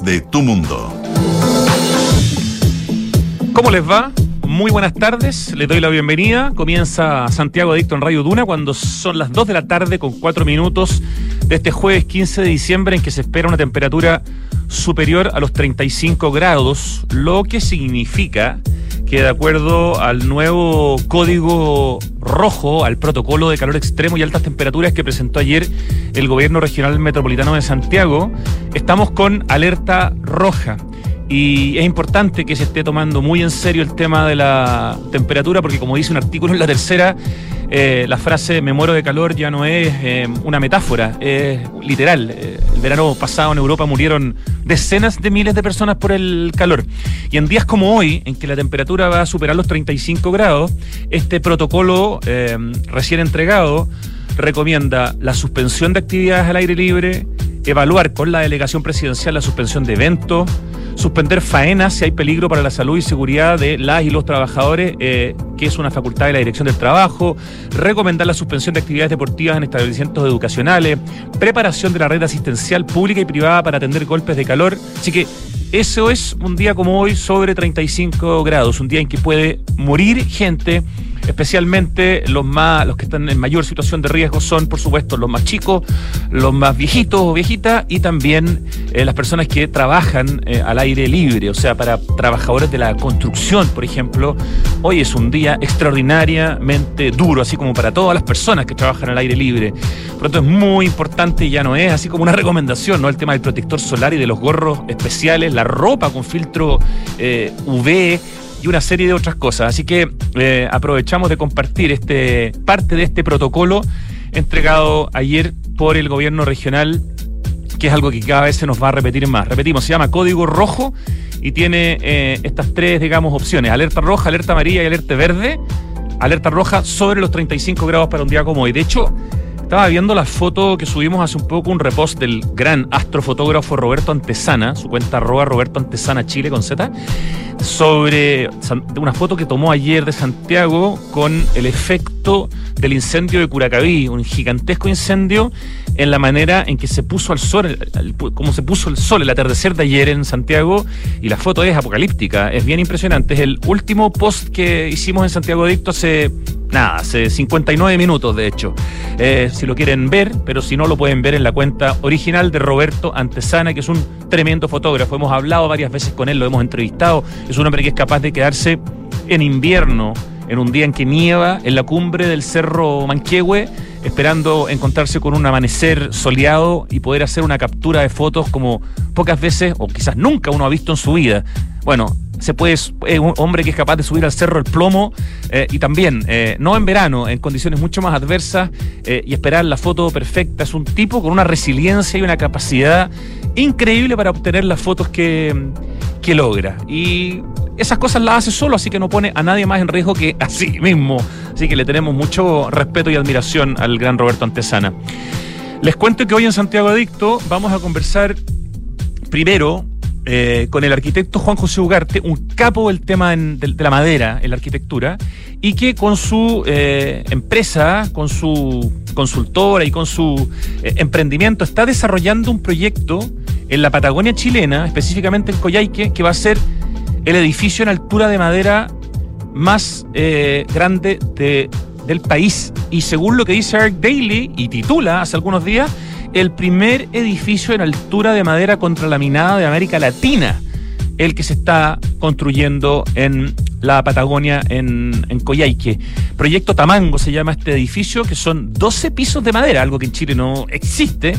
de tu mundo. ¿Cómo les va? Muy buenas tardes, les doy la bienvenida. Comienza Santiago Adicto en Radio Duna cuando son las 2 de la tarde con 4 minutos de este jueves 15 de diciembre en que se espera una temperatura superior a los 35 grados, lo que significa que de acuerdo al nuevo código rojo, al protocolo de calor extremo y altas temperaturas que presentó ayer el gobierno regional metropolitano de Santiago, estamos con alerta roja. Y es importante que se esté tomando muy en serio el tema de la temperatura, porque como dice un artículo en la tercera, eh, la frase me muero de calor ya no es eh, una metáfora, es literal. Eh, el verano pasado en Europa murieron decenas de miles de personas por el calor. Y en días como hoy, en que la temperatura va a superar los 35 grados, este protocolo recién entregado recomienda la suspensión de actividades al aire libre, evaluar con la delegación presidencial la suspensión de eventos, suspender faenas si hay peligro para la salud y seguridad de las y los trabajadores, eh, que es una facultad de la Dirección del Trabajo, recomendar la suspensión de actividades deportivas en establecimientos educacionales, preparación de la red asistencial pública y privada para atender golpes de calor. Así que eso es un día como hoy sobre 35 grados, un día en que puede morir gente especialmente los más los que están en mayor situación de riesgo son por supuesto los más chicos los más viejitos o viejitas y también eh, las personas que trabajan eh, al aire libre o sea para trabajadores de la construcción por ejemplo. Hoy es un día extraordinariamente duro así como para todas las personas que trabajan al aire libre. Por lo tanto es muy importante y ya no es así como una recomendación no el tema del protector solar y de los gorros especiales la ropa con filtro eh, UV y una serie de otras cosas. Así que eh, aprovechamos de compartir este parte de este protocolo entregado ayer por el gobierno regional, que es algo que cada vez se nos va a repetir más. Repetimos, se llama Código Rojo y tiene eh, estas tres, digamos, opciones: alerta roja, alerta amarilla y alerta verde. Alerta roja sobre los 35 grados para un día como hoy. De hecho, estaba viendo la foto que subimos hace un poco, un repost del gran astrofotógrafo Roberto Antesana, su cuenta arroba Roberto Antesana Chile con Z, sobre una foto que tomó ayer de Santiago con el efecto del incendio de Curacaví, un gigantesco incendio en la manera en que se puso al sol, como se puso el sol el atardecer de ayer en Santiago, y la foto es apocalíptica, es bien impresionante. Es el último post que hicimos en Santiago Adicto hace nada, hace 59 minutos de hecho. Eh, si lo quieren ver, pero si no lo pueden ver en la cuenta original de Roberto Antesana, que es un tremendo fotógrafo. Hemos hablado varias veces con él, lo hemos entrevistado. Es un hombre que es capaz de quedarse en invierno en un día en que nieva en la cumbre del Cerro Manquehue, esperando encontrarse con un amanecer soleado y poder hacer una captura de fotos como pocas veces o quizás nunca uno ha visto en su vida. Bueno, se puede, es un hombre que es capaz de subir al cerro el plomo eh, y también, eh, no en verano, en condiciones mucho más adversas eh, y esperar la foto perfecta. Es un tipo con una resiliencia y una capacidad increíble para obtener las fotos que, que logra. Y esas cosas las hace solo, así que no pone a nadie más en riesgo que a sí mismo. Así que le tenemos mucho respeto y admiración al gran Roberto Antesana. Les cuento que hoy en Santiago Adicto vamos a conversar primero eh, con el arquitecto Juan José Ugarte, un capo del tema de, la madera en la arquitectura, y que con su eh, empresa, con su consultora y con su eh, emprendimiento está desarrollando un proyecto en la Patagonia chilena, específicamente en Coyhaique, que va a ser el edificio en altura de madera más grande del país. Y según lo que dice Eric Daly y titula hace algunos días, el primer edificio en altura de madera contralaminada de América Latina el que se está construyendo en la Patagonia, en, en Coyhaique. Proyecto Tamango se llama este edificio, que son 12 pisos de madera, algo que en Chile no existe.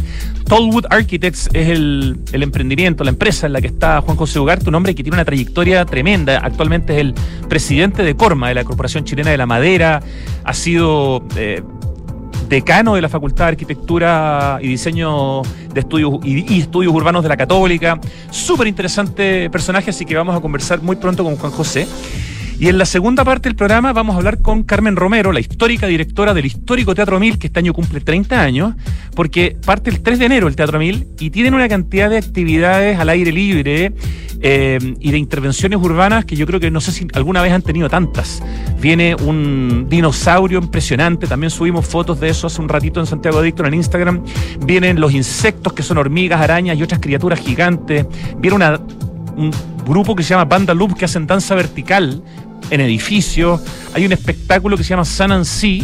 Tollwood Architects es el, emprendimiento, la empresa en la que está Juan José Ugarte, un hombre que tiene una trayectoria tremenda. Actualmente es el presidente de Corma, de la Corporación Chilena de la Madera. Ha sido eh, decano de la Facultad de Arquitectura y Diseño de Estudios y, Estudios Urbanos de la Católica. Súper interesante personaje, así que vamos a conversar muy pronto con Juan José. Y en la segunda parte del programa vamos a hablar con Carmen Romero, la histórica directora del histórico Teatro Mil, que este año cumple 30 años, porque parte el 3 de enero el Teatro Mil y tienen una cantidad de actividades al aire libre eh, y de intervenciones urbanas que yo creo que no sé si alguna vez han tenido tantas. Viene un dinosaurio impresionante, también subimos fotos de eso hace un ratito en Santiago Adicto en Instagram. Vienen los insectos que son hormigas, arañas y otras criaturas gigantes. Viene un grupo que se llama Banda Loop que hacen danza vertical en edificios. Hay un espectáculo que se llama Sun and Sea,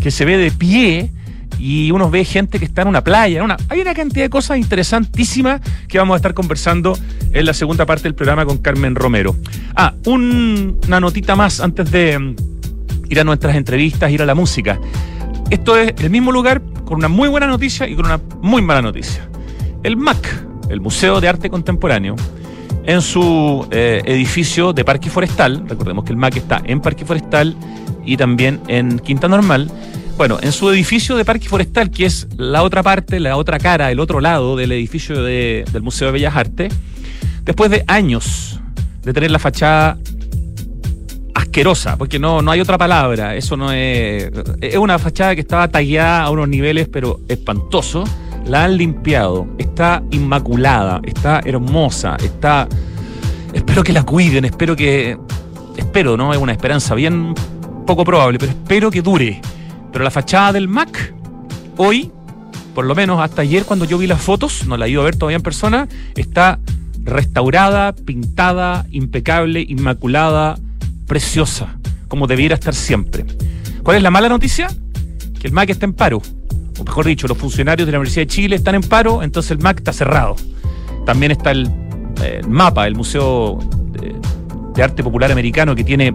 que se ve de pie y uno ve gente que está en una playa. Hay una cantidad de cosas interesantísimas que vamos a estar conversando en la segunda parte del programa con Carmen Romero. Ah, una notita más antes de mm, ir a nuestras entrevistas, ir a la música. Esto es el mismo lugar con una muy buena noticia y con una muy mala noticia. El MAC, el Museo de Arte Contemporáneo, en su eh, edificio de Parque Forestal, recordemos que el MAC está en Parque Forestal y también en Quinta Normal, bueno, en su edificio de Parque Forestal, que es la otra parte, la otra cara, el otro lado del edificio del Museo de Bellas Artes, después de años de tener la fachada asquerosa, porque no, no hay otra palabra, eso no es... Es una fachada que estaba tallada a unos niveles, pero espantosos la han limpiado, está inmaculada, está hermosa, está... Espero que la cuiden, espero que... Espero, ¿no? Es una esperanza bien poco probable, pero espero que dure. Pero la fachada del MAC, hoy, por lo menos hasta ayer cuando yo vi las fotos, no la he ido a ver todavía en persona, está restaurada, pintada, impecable, inmaculada, preciosa, como debiera estar siempre. ¿Cuál es la mala noticia? Que el MAC está en paro o mejor dicho, los funcionarios de la Universidad de Chile están en paro, entonces el MAC está cerrado. También está el, MAPA, el Museo de, Arte Popular Americano, que tiene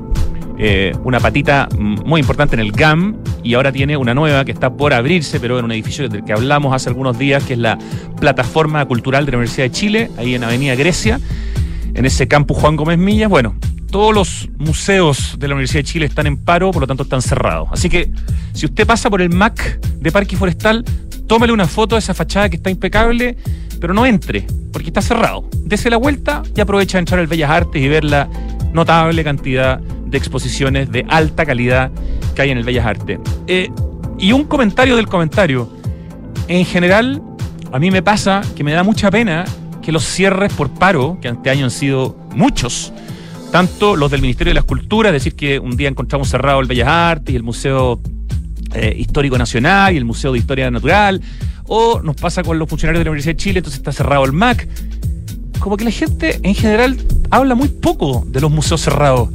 eh, una patita muy importante en el GAM y ahora tiene una nueva que está por abrirse, pero en un edificio del que hablamos hace algunos días, que es la Plataforma Cultural de la Universidad de Chile, ahí en Avenida Grecia, en ese campus Juan Gómez Millas. Bueno, todos los museos de la Universidad de Chile están en paro, por lo tanto están cerrados. Así que si usted pasa por el MAC de Parque Forestal, tómele una foto de esa fachada que está impecable, pero no entre, porque está cerrado. Dese la vuelta y aprovecha de entrar al Bellas Artes y ver la notable cantidad de exposiciones de alta calidad que hay en el Bellas Artes. Eh, y un comentario del comentario. En general, a mí me pasa que me da mucha pena que los cierres por paro, que este año han sido muchos, tanto los del Ministerio de la Escultura, es decir, que un día encontramos cerrado el Bellas Artes y el Museo eh, Histórico Nacional y el Museo de Historia Natural, o nos pasa con los funcionarios de la Universidad de Chile, entonces está cerrado el MAC. Como que la gente en general habla muy poco de los museos cerrados.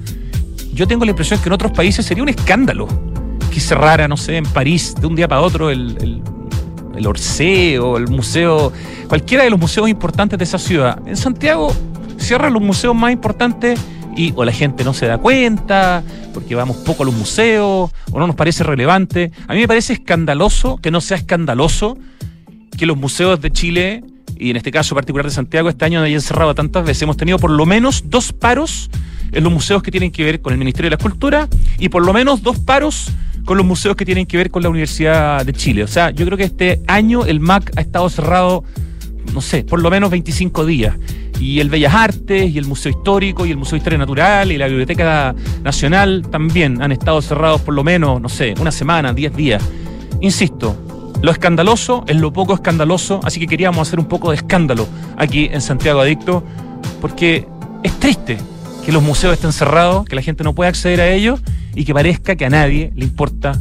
Yo tengo la impresión que en otros países sería un escándalo que cerrara, no sé, en París de un día para otro el, el Orsay o el museo, cualquiera de los museos importantes de esa ciudad. En Santiago cierran los museos más importantes y o la gente no se da cuenta, porque vamos poco a los museos, o no nos parece relevante. A mí me parece escandaloso que no sea escandaloso que los museos de Chile, y en este caso particular de Santiago, este año hayan cerrado tantas veces. Hemos tenido por lo menos dos paros en los museos que tienen que ver con el Ministerio de la Escultura y por lo menos dos paros con los museos que tienen que ver con la Universidad de Chile. O sea, yo creo que este año el MAC ha estado cerrado, no sé, por lo menos 25 días y el Bellas Artes, y el Museo Histórico, y el Museo de Historia Natural, y la Biblioteca Nacional también han estado cerrados por lo menos, no sé, una semana, diez días. Insisto, lo escandaloso es lo poco escandaloso, así que queríamos hacer un poco de escándalo aquí en Santiago Adicto, porque es triste que los museos estén cerrados, que la gente no pueda acceder a ellos y que parezca que a nadie le importa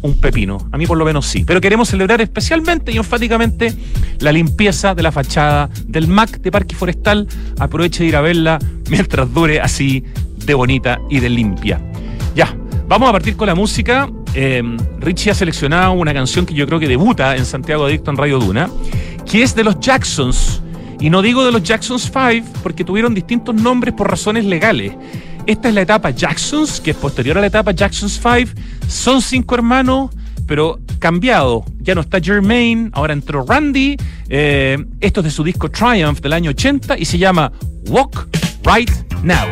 un pepino. A mí por lo menos sí. Pero queremos celebrar especialmente y enfáticamente la limpieza de la fachada del MAC de Parque Forestal. Aproveche de ir a verla mientras dure así de bonita y de limpia. Ya, vamos a partir con la música. Em, Richie ha seleccionado una canción que yo creo que debuta en Santiago Adicto en Radio Duna, que es de los Jacksons. Y no digo de los Jacksons 5 porque tuvieron distintos nombres por razones legales. Esta es la etapa Jacksons, que es posterior a la etapa Jacksons 5. Son cinco hermanos, pero cambiado. Ya no está Jermaine, ahora entró Randy. Eh, esto es de su disco Triumph del año 80 y se llama Walk Right Now.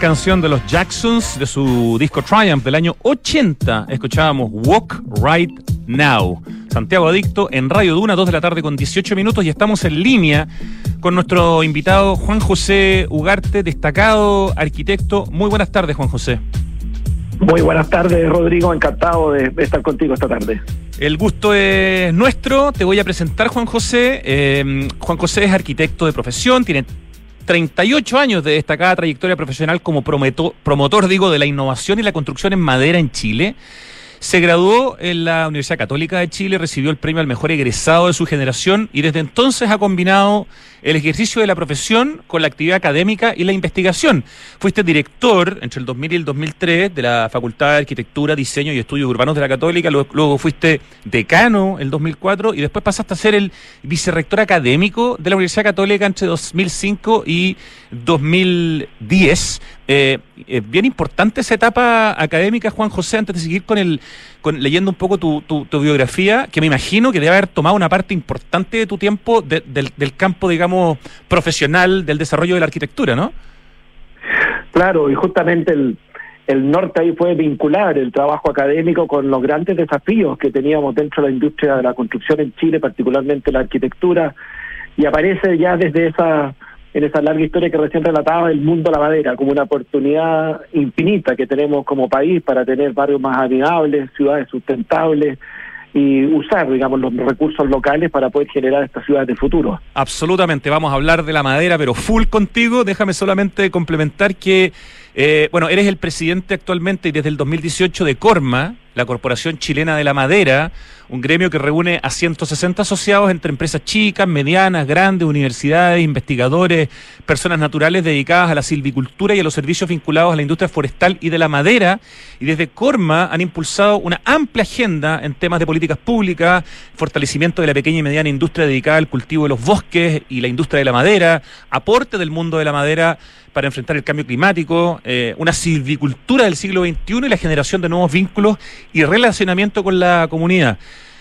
Canción de los Jacksons de su disco Triumph del año 80. Escuchábamos Walk Right Now. Santiago Adicto en Radio Duna, 2 de la tarde con 18 minutos y estamos en línea con nuestro invitado Juan José Ugarte, destacado arquitecto. Muy buenas tardes, Juan José. Muy buenas tardes, Rodrigo. Encantado de estar contigo esta tarde. El gusto es nuestro. Te voy a presentar, Juan José. Eh, Juan José es arquitecto de profesión, tiene 38 años de destacada trayectoria profesional como promotor, digo, de la innovación y la construcción en madera en Chile. Se graduó en la Universidad Católica de Chile, recibió el premio al mejor egresado de su generación y desde entonces ha combinado el ejercicio de la profesión con la actividad académica y la investigación. Fuiste director entre el 2000 y el 2003 de la Facultad de Arquitectura, Diseño y Estudios Urbanos de la Católica, luego, fuiste decano el 2004 y después pasaste a ser el vicerrector académico de la Universidad Católica entre 2005 y 2010. Eh, es bien importante esa etapa académica, Juan José, antes de seguir con el con, leyendo un poco tu, tu, biografía, que me imagino que debe haber tomado una parte importante de tu tiempo del, del campo, digamos, profesional del desarrollo de la arquitectura, ¿no? Claro, y justamente el, el norte ahí fue vincular el trabajo académico con los grandes desafíos que teníamos dentro de la industria de la construcción en Chile, particularmente la arquitectura, y aparece ya desde esa en esa larga historia que recién relataba el mundo de la madera como una oportunidad infinita que tenemos como país para tener barrios más amigables, ciudades sustentables y usar, digamos, los recursos locales para poder generar estas ciudades de futuro. Absolutamente, vamos a hablar de la madera, pero full contigo. Déjame solamente complementar que, eh, bueno, eres el presidente actualmente y desde el 2018 de Corma, la Corporación Chilena de la Madera, un gremio que reúne a 160 asociados entre empresas chicas, medianas, grandes, universidades, investigadores, personas naturales dedicadas a la silvicultura y a los servicios vinculados a la industria forestal y de la madera. Y desde Corma han impulsado una amplia agenda en temas de políticas públicas, fortalecimiento de la pequeña y mediana industria dedicada al cultivo de los bosques y la industria de la madera, aporte del mundo de la madera para enfrentar el cambio climático, eh, una silvicultura del siglo XXI y la generación de nuevos vínculos y relacionamiento con la comunidad.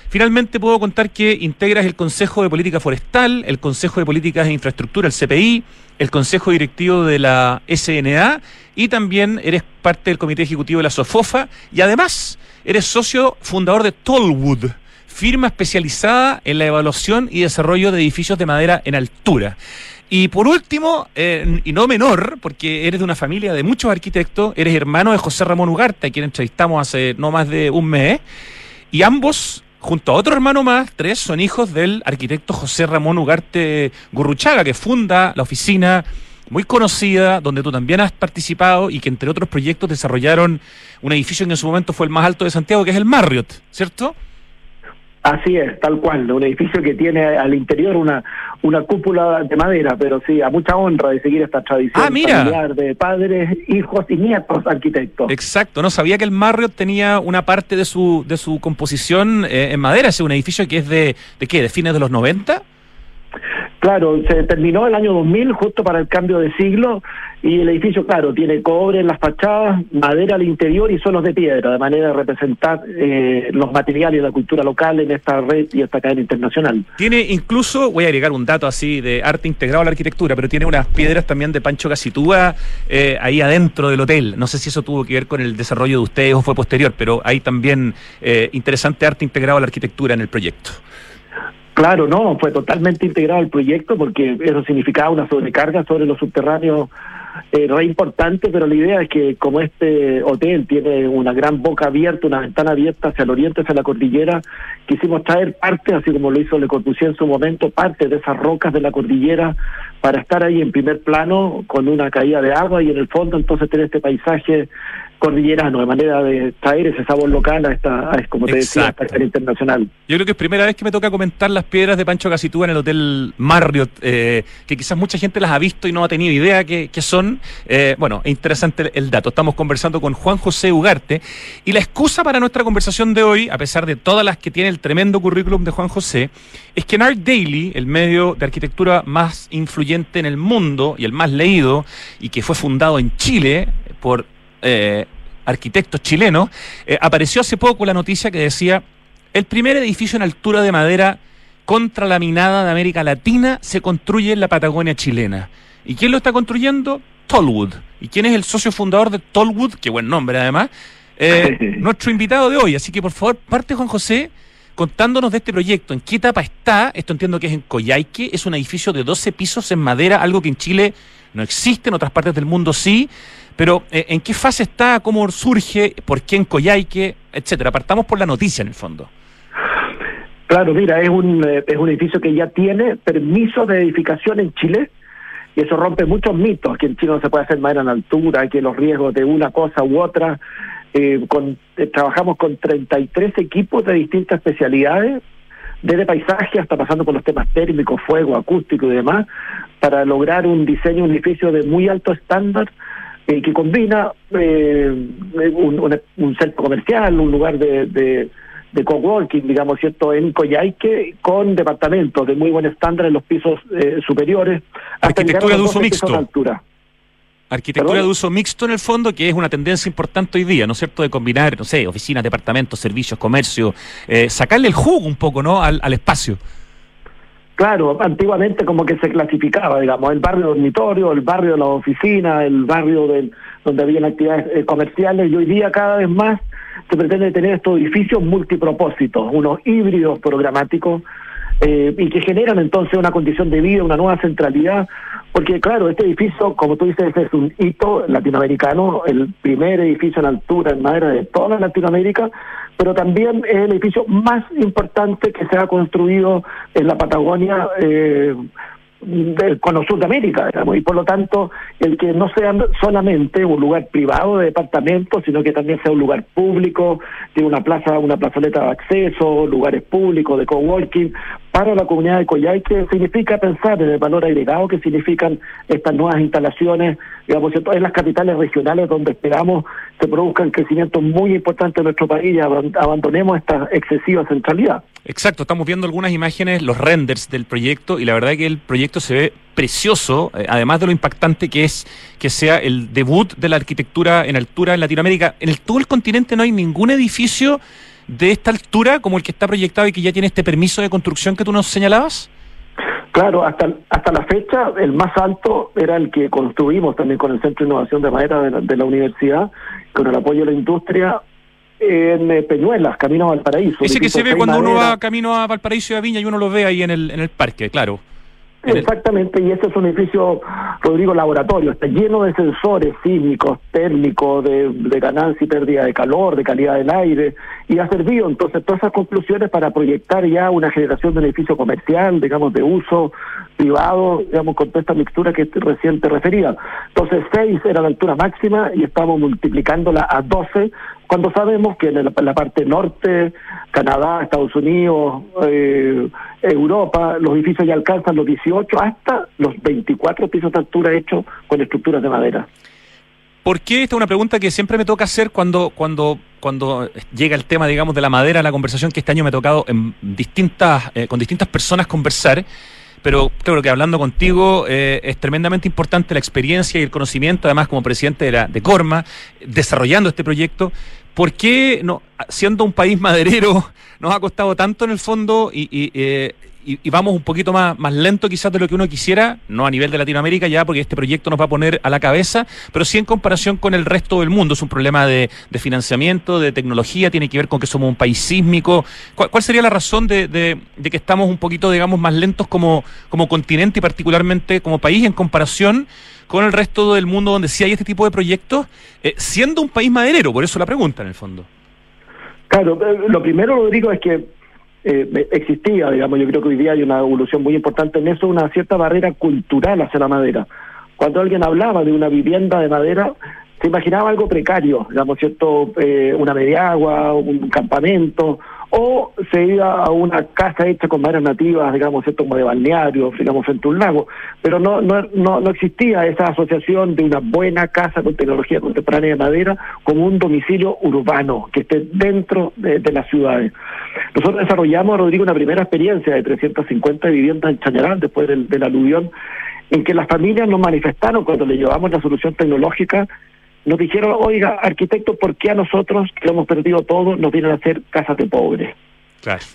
Finalmente puedo contar que integras el Consejo de Política Forestal, el Consejo de Políticas e Infraestructura, el CPI, el Consejo Directivo de la SNA y también eres parte del Comité Ejecutivo de la SOFOFA y además eres socio fundador de Tollwood, firma especializada en la evaluación y desarrollo de edificios de madera en altura. Y por último, eh, y no menor, porque eres de una familia de muchos arquitectos, eres hermano de José Ramón Ugarte, a quien entrevistamos hace no más de un mes, y ambos junto a otro hermano más, tres son hijos del arquitecto José Ramón Ugarte Gurruchaga, que funda la oficina muy conocida, donde tú también has participado y que entre otros proyectos desarrollaron un edificio que en su momento fue el más alto de Santiago, que es el Marriott, ¿cierto? Así es, tal cual, un edificio que tiene al interior una, una cúpula de madera, pero sí, a mucha honra de seguir esta tradición ah, familiar de padres, hijos y nietos arquitectos. Exacto, no sabía que el Marriott tenía una parte de su de su composición eh, en madera, es un edificio que es de, ¿de qué? ¿De fines de los 90? Claro, se terminó el año 2000 justo para el cambio de siglo y el edificio, claro, tiene cobre en las fachadas, madera al interior y suelos de piedra, de manera de representar eh, los materiales y la cultura local en esta red y esta cadena internacional. Tiene incluso, voy a agregar un dato así de arte integrado a la arquitectura, pero tiene unas piedras también de Pancho Casitúa eh, ahí adentro del hotel. No sé si eso tuvo que ver con el desarrollo de ustedes o fue posterior, pero hay también eh, interesante arte integrado a la arquitectura en el proyecto. Claro, no, fue totalmente integrado al proyecto porque eso significaba una sobrecarga sobre los subterráneos eh, re importante, pero la idea es que como este hotel tiene una gran boca abierta, una ventana abierta hacia el oriente, hacia la cordillera, quisimos traer parte, así como lo hizo Le Corbusier en su momento, parte de esas rocas de la cordillera para estar ahí en primer plano con una caída de agua y en el fondo entonces tener este paisaje cordillerano, de manera de traer ese sabor local a esta, como te decía, a esta internacional. Yo creo que es primera vez que me toca comentar las piedras de Pancho Casitúa en el Hotel Marriott, eh, que quizás mucha gente las ha visto y no ha tenido idea que, son. Eh, bueno, es interesante el dato. Estamos conversando con Juan José Ugarte y la excusa para nuestra conversación de hoy, a pesar de todas las que tiene el tremendo currículum de Juan José, es que en Art Daily, el medio de arquitectura más influyente en el mundo y el más leído, y que fue fundado en Chile por eh, arquitectos chilenos, eh, apareció hace poco la noticia que decía, el primer edificio en altura de madera contralaminada de América Latina se construye en la Patagonia chilena. ¿Y quién lo está construyendo? Tollwood, y quién es el socio fundador de Tollwood, qué buen nombre además, eh, nuestro invitado de hoy. Así que por favor, parte Juan José contándonos de este proyecto, en qué etapa está, esto entiendo que es en Coyhaique, es un edificio de 12 pisos en madera, algo que en Chile no existe, en otras partes del mundo sí, pero eh, ¿en qué fase está? ¿Cómo surge? ¿Por qué en Coyhaique? Etcétera. Partamos por la noticia en el fondo. Claro, mira, es un, eh, es un edificio que ya tiene permiso de edificación en Chile y eso rompe muchos mitos, que en Chile no se puede hacer madera en altura, que los riesgos de una cosa u otra. Eh, con, eh, trabajamos con 33 equipos de distintas especialidades, desde paisaje hasta pasando por los temas térmicos, fuego, acústico y demás, para lograr un diseño, un edificio de muy alto estándar eh, que combina un, un, centro comercial, un lugar de, de de coworking, digamos, ¿cierto?, en Coyhaique, con departamentos de muy buen estándar en los pisos eh, superiores. Arquitectura de uso mixto. altura. Arquitectura de uso mixto en el fondo, que es una tendencia importante hoy día, ¿no es cierto?, de combinar, no sé, oficinas, departamentos, servicios, comercio, eh, sacarle el jugo un poco, ¿no?, al, al espacio. Claro, antiguamente como que se clasificaba, digamos, el barrio dormitorio, el barrio de la oficina, el barrio del, donde había actividades eh, comerciales, y hoy día cada vez más se pretende tener estos edificios multipropósitos, unos híbridos programáticos, eh, y que generan entonces una condición de vida, una nueva centralidad, porque claro, este edificio, como tú dices, es un hito latinoamericano, el primer edificio en altura en madera de toda Latinoamérica, pero también es el edificio más importante que se ha construido en la Patagonia eh, del cono sur de América, digamos, y por lo tanto el que no sea solamente un lugar privado de departamentos, sino que también sea un lugar público, tiene una plaza, una plazoleta de acceso, lugares públicos de coworking, para la comunidad de Coyhaique significa pensar en el valor agregado que significan estas nuevas instalaciones, digamos, en las capitales regionales donde esperamos se produzcan crecimientos muy importantes en nuestro país y abandonemos esta excesiva centralidad. Exacto, estamos viendo algunas imágenes, los renders del proyecto y la verdad es que el proyecto se ve precioso, eh, además de lo impactante que es que sea el debut de la arquitectura en altura en Latinoamérica. En el, todo el continente no hay ningún edificio de esta altura como el que está proyectado y que ya tiene este permiso de construcción que tú nos señalabas? Claro, hasta, hasta la fecha el más alto era el que construimos también con el Centro de Innovación de Madera de la, universidad, con el apoyo de la industria en eh, Peñuelas, camino a Valparaíso. Ese que se ve cuando uno va camino a Valparaíso y a Viña y uno lo ve ahí en el, en el parque, claro. Exactamente, y este es un edificio, Rodrigo, laboratorio, está lleno de sensores sísmicos, térmicos, de, de, ganancia y pérdida de calor, de calidad del aire, y ha servido entonces todas esas conclusiones para proyectar ya una generación de edificio comercial, digamos, de uso privado, digamos, con toda esta mixtura que recién te refería. Entonces, 6 era la altura máxima y estamos multiplicándola a 12 cuando sabemos que en la, parte norte, Canadá, Estados Unidos, eh, Europa, los edificios ya alcanzan los 18 hasta los 24 pisos de altura hechos con estructuras de madera. ¿Por qué? Esta es una pregunta que siempre me toca hacer cuando, cuando, cuando llega el tema, digamos, de la madera, la conversación que este año me ha tocado en distintas, eh, con distintas personas conversar pero claro que hablando contigo eh, es tremendamente importante la experiencia y el conocimiento, además como presidente de, la, de Corma, desarrollando este proyecto. ¿Por qué, no, siendo un país maderero, nos ha costado tanto en el fondo y, y, eh, y, vamos un poquito más, más lento quizás de lo que uno quisiera, no a nivel de Latinoamérica ya, porque este proyecto nos va a poner a la cabeza, pero sí en comparación con el resto del mundo. Es un problema de, financiamiento, de tecnología, tiene que ver con que somos un país sísmico. ¿Cuál, sería la razón de, de, que estamos un poquito, digamos, más lentos como, como continente y particularmente como país en comparación con el resto del mundo donde sí hay este tipo de proyectos, eh, siendo un país maderero? Por eso la pregunta, en el fondo. Claro, eh, lo primero, Rodrigo, es que eh, existía, digamos, yo creo que hoy día hay una evolución muy importante en eso, una cierta barrera cultural hacia la madera. Cuando alguien hablaba de una vivienda de madera, se imaginaba algo precario, digamos, ¿cierto? Eh, una mediagua, un campamento, o se iba a una casa hecha con maderas nativas, digamos, ¿cierto? como de balneario, digamos, frente a un lago, pero no, no, no, no existía esa asociación de una buena casa con tecnología contemporánea de madera como un domicilio urbano que esté dentro de, las ciudades. Nosotros desarrollamos, Rodrigo, una primera experiencia de 350 viviendas en Chañaral después del, del aluvión, en que las familias nos manifestaron cuando le llevamos la solución tecnológica nos dijeron, oiga, arquitecto, ¿por qué a nosotros, que hemos perdido todo, nos vienen a hacer casas de pobres?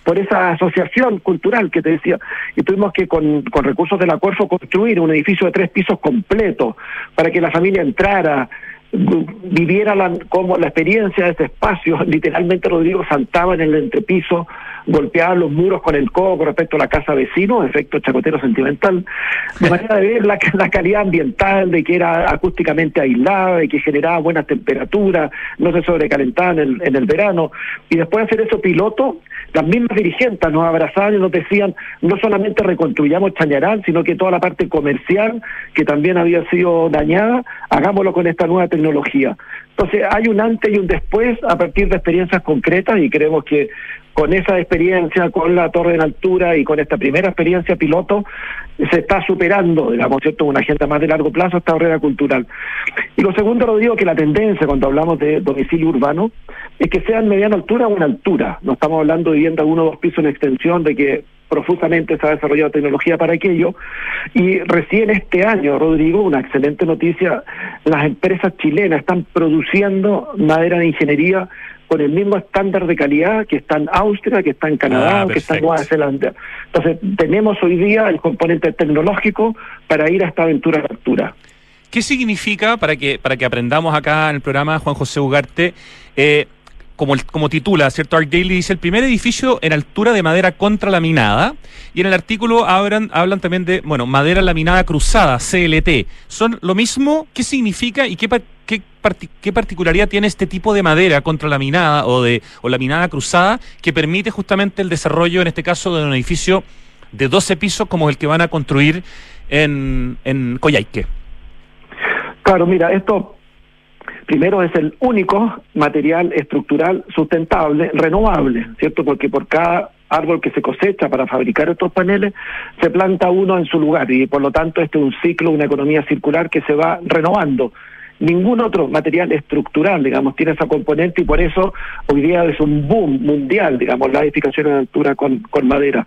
por esa asociación cultural que te decía. Y tuvimos que, con, con recursos del acuerdo, construir un edificio de tres pisos completo para que la familia entrara, viviera la, como la experiencia de ese espacio. Literalmente Rodrigo saltaba en el entrepiso, golpeaba los muros con el codo con respecto a la casa vecino, efecto chacotero sentimental, de manera de ver la, la calidad ambiental, de que era acústicamente aislada, de que generaba buenas temperaturas, no se sobrecalentaba en el, en el verano. Y después de hacer eso piloto, las mismas dirigentes nos abrazaban y nos decían, no solamente reconstruyamos Chañarán, sino que toda la parte comercial, que también había sido dañada, hagámoslo con esta nueva tecnología. Entonces, hay un antes y un después a partir de experiencias concretas y creemos que con esa experiencia, con la torre en altura y con esta primera experiencia piloto, se está superando, digamos, ¿cierto?, una agenda más de largo plazo esta barrera cultural. Y lo segundo, lo digo, que la tendencia cuando hablamos de domicilio urbano es que sea en mediana altura o en altura. No estamos hablando de vivienda uno o dos pisos en extensión, de que profusamente se ha desarrollado tecnología para aquello. Y recién este año, Rodrigo, una excelente noticia, las empresas chilenas están produciendo madera de ingeniería con el mismo estándar de calidad que está en Austria, que está en Canadá, ah, que está en Nueva Zelanda. Entonces, tenemos hoy día el componente tecnológico para ir a esta aventura de altura. ¿Qué significa, para que, para que aprendamos acá en el programa, Juan José Ugarte, eh, como, como titula, ¿cierto? Arc Daily dice el primer edificio en altura de madera contralaminada. Y en el artículo hablan, hablan también de, bueno, madera laminada cruzada, CLT. ¿Son lo mismo? ¿Qué significa y qué, qué, qué particularidad tiene este tipo de madera contralaminada o, de, o laminada cruzada que permite justamente el desarrollo, en este caso, de un edificio de 12 pisos como el que van a construir en, en? Claro, mira, esto Primero es el único material estructural sustentable, renovable, ¿cierto? Porque por cada árbol que se cosecha para fabricar estos paneles, se planta uno en su lugar y por lo tanto este es un ciclo, una economía circular que se va renovando ningún otro material estructural, digamos, tiene esa componente y por eso hoy día es un boom mundial, digamos, la edificación en altura con, con madera.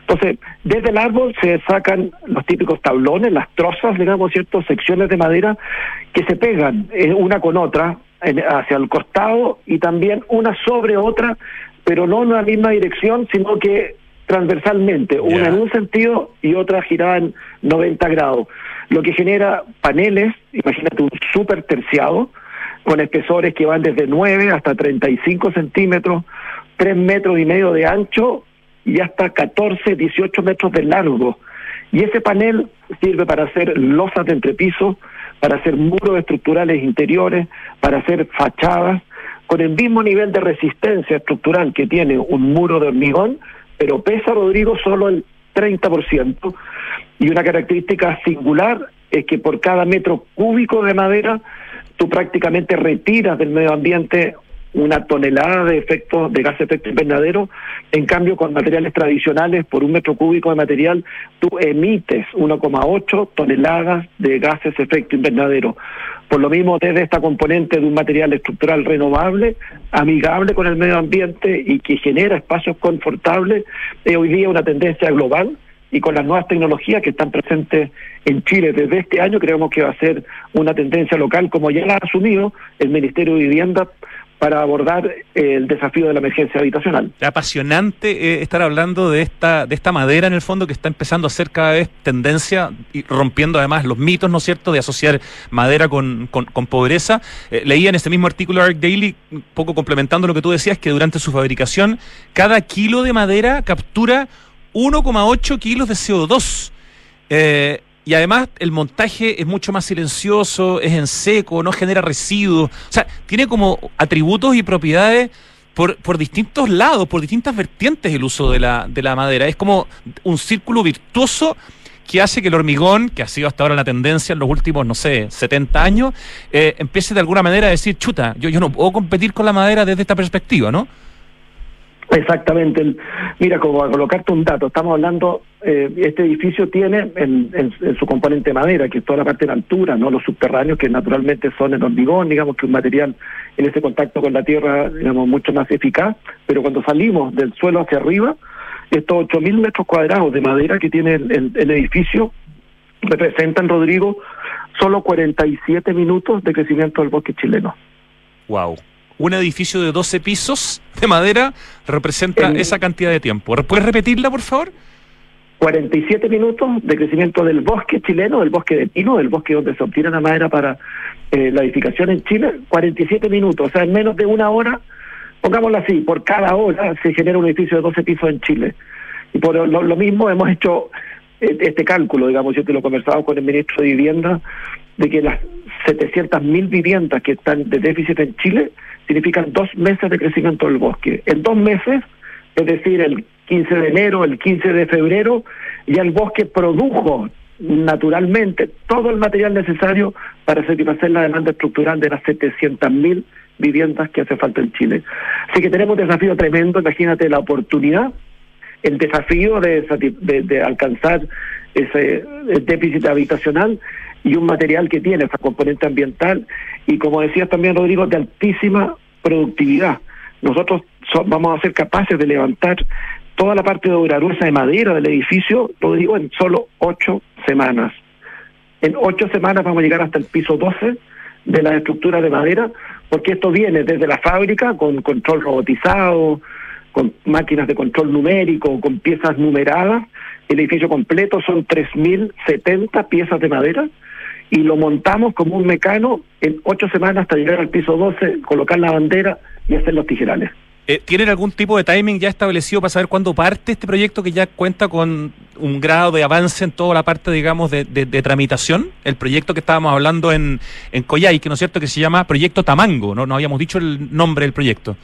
Entonces, desde el árbol se sacan los típicos tablones, las trozas, digamos, ciertas secciones de madera que se pegan eh, una con otra hacia el costado y también una sobre otra, pero no en la misma dirección, sino que transversalmente, una en un sentido y otra girada en 90 grados lo que genera paneles, imagínate un super terciado, con espesores que van desde 9 hasta 35 centímetros, 3 metros y medio de ancho y hasta 14, 18 metros de largo. Y ese panel sirve para hacer losas de entrepiso, para hacer muros estructurales interiores, para hacer fachadas, con el mismo nivel de resistencia estructural que tiene un muro de hormigón, pero pesa, Rodrigo, solo el 30%. Y una característica singular es que por cada metro cúbico de madera tú prácticamente retiras del medio ambiente una tonelada de efectos de gas efecto invernadero, en cambio con materiales tradicionales por un metro cúbico de material tú emites 1,8 toneladas de gases efecto invernadero. Por lo mismo, desde esta componente de un material estructural renovable, amigable con el medio ambiente y que genera espacios confortables, es hoy día una tendencia global y con las nuevas tecnologías que están presentes en Chile desde este año, creemos que va a ser una tendencia local, como ya la ha asumido el Ministerio de Vivienda para abordar el desafío de la emergencia habitacional. Apasionante eh, estar hablando de esta de esta madera en el fondo que está empezando a ser cada vez tendencia y rompiendo además los mitos, ¿no es cierto?, de asociar madera con, con, pobreza. Eh, leía en este mismo artículo Arc Daily, un poco complementando lo que tú decías, que durante su fabricación cada kilo de madera captura 1,8 kilos de CO2. Eh, y además el montaje es mucho más silencioso, es en seco, no genera residuos. O sea, tiene como atributos y propiedades por, por distintos lados, por distintas vertientes el uso de la, de la madera. Es como un círculo virtuoso que hace que el hormigón, que ha sido hasta ahora la tendencia en los últimos, no sé, 70 años, eh, empiece de alguna manera a decir, chuta, yo, yo no puedo competir con la madera desde esta perspectiva, ¿no? Exactamente. Mira, como a colocarte un dato, estamos hablando, eh, este edificio tiene en, su componente madera, que es toda la parte de altura, no los subterráneos, que naturalmente son en hormigón, digamos que un material en ese contacto con la tierra, digamos, mucho más eficaz, pero cuando salimos del suelo hacia arriba, estos 8.000 metros cuadrados de madera que tiene el, el edificio representan, Rodrigo, solo 47 minutos de crecimiento del bosque chileno. Wow. Un edificio de 12 pisos de madera representa esa cantidad de tiempo. ¿Puedes repetirla, por favor? 47 minutos de crecimiento del bosque chileno, del bosque de pino, del bosque donde se obtiene la madera para eh, la edificación en Chile, 47 minutos, o sea, en menos de una hora, pongámoslo así, por cada hora se genera un edificio de 12 pisos en Chile. Y por lo, mismo hemos hecho eh, este cálculo, digamos, yo te lo he conversado con el ministro de Vivienda, de que las 700.000 viviendas que están de déficit en Chile significan dos meses de crecimiento del bosque. En dos meses, es decir, el 15 de enero, el 15 de febrero, ya el bosque produjo naturalmente todo el material necesario para satisfacer la demanda estructural de las 700.000 viviendas que hace falta en Chile. Así que tenemos un desafío tremendo, imagínate la oportunidad, el desafío de, de, alcanzar ese déficit habitacional y un material que tiene esa componente ambiental y como decías también Rodrigo, de altísima productividad. Nosotros vamos a ser capaces de levantar toda la parte de obra de madera del edificio, lo digo, en solo ocho semanas. En ocho semanas vamos a llegar hasta el piso 12 de la estructura de madera, porque esto viene desde la fábrica con control robotizado, con máquinas de control numérico, con piezas numeradas. El edificio completo son 3.070 piezas de madera y lo montamos como un mecano en ocho semanas hasta llegar al piso 12, colocar la bandera y hacer los tijerales. Eh, ¿Tienen algún tipo de timing ya establecido para saber cuándo parte este proyecto que ya cuenta con un grado de avance en toda la parte, digamos, de, tramitación? El proyecto que estábamos hablando en, en que no es cierto que se llama Proyecto Tamango, ¿no? No habíamos dicho el nombre del proyecto.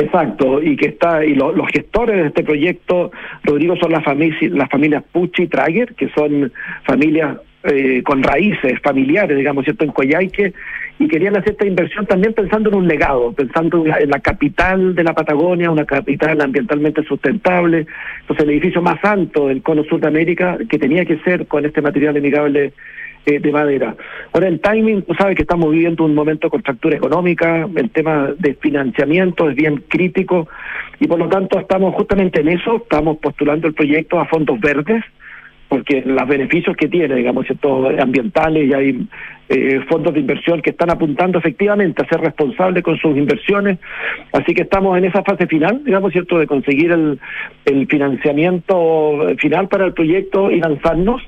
Exacto, y que está y los gestores de este proyecto, Rodrigo, son las familias las familias Pucci y Trager, que son familias eh, con raíces familiares, digamos, ¿cierto?, en Coyhaique, y querían hacer esta inversión también pensando en un legado, pensando en la, capital de la Patagonia, una capital ambientalmente sustentable, entonces el edificio más alto del cono sur de América, que tenía que ser con este material amigable de madera. Ahora, el timing, tú sabes que estamos viviendo un momento de contractura económica, el tema de financiamiento es bien crítico, y por lo tanto estamos justamente en eso, estamos postulando el proyecto a fondos verdes, porque los beneficios que tiene, digamos, ciertos ambientales y hay eh, fondos de inversión que están apuntando efectivamente a ser responsables con sus inversiones, así que estamos en esa fase final, digamos, cierto, de conseguir el financiamiento final para el proyecto y lanzarnos.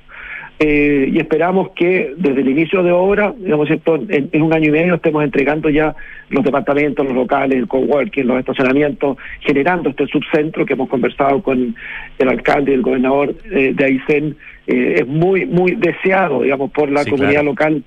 Eh, y esperamos que desde el inicio de obra, digamos, ¿cierto? En, un año y medio estemos entregando ya los departamentos, los locales, el coworking, los estacionamientos, generando este subcentro que hemos conversado con el alcalde y el gobernador eh, de Aysén. Eh, es muy, muy deseado, digamos, por la comunidad local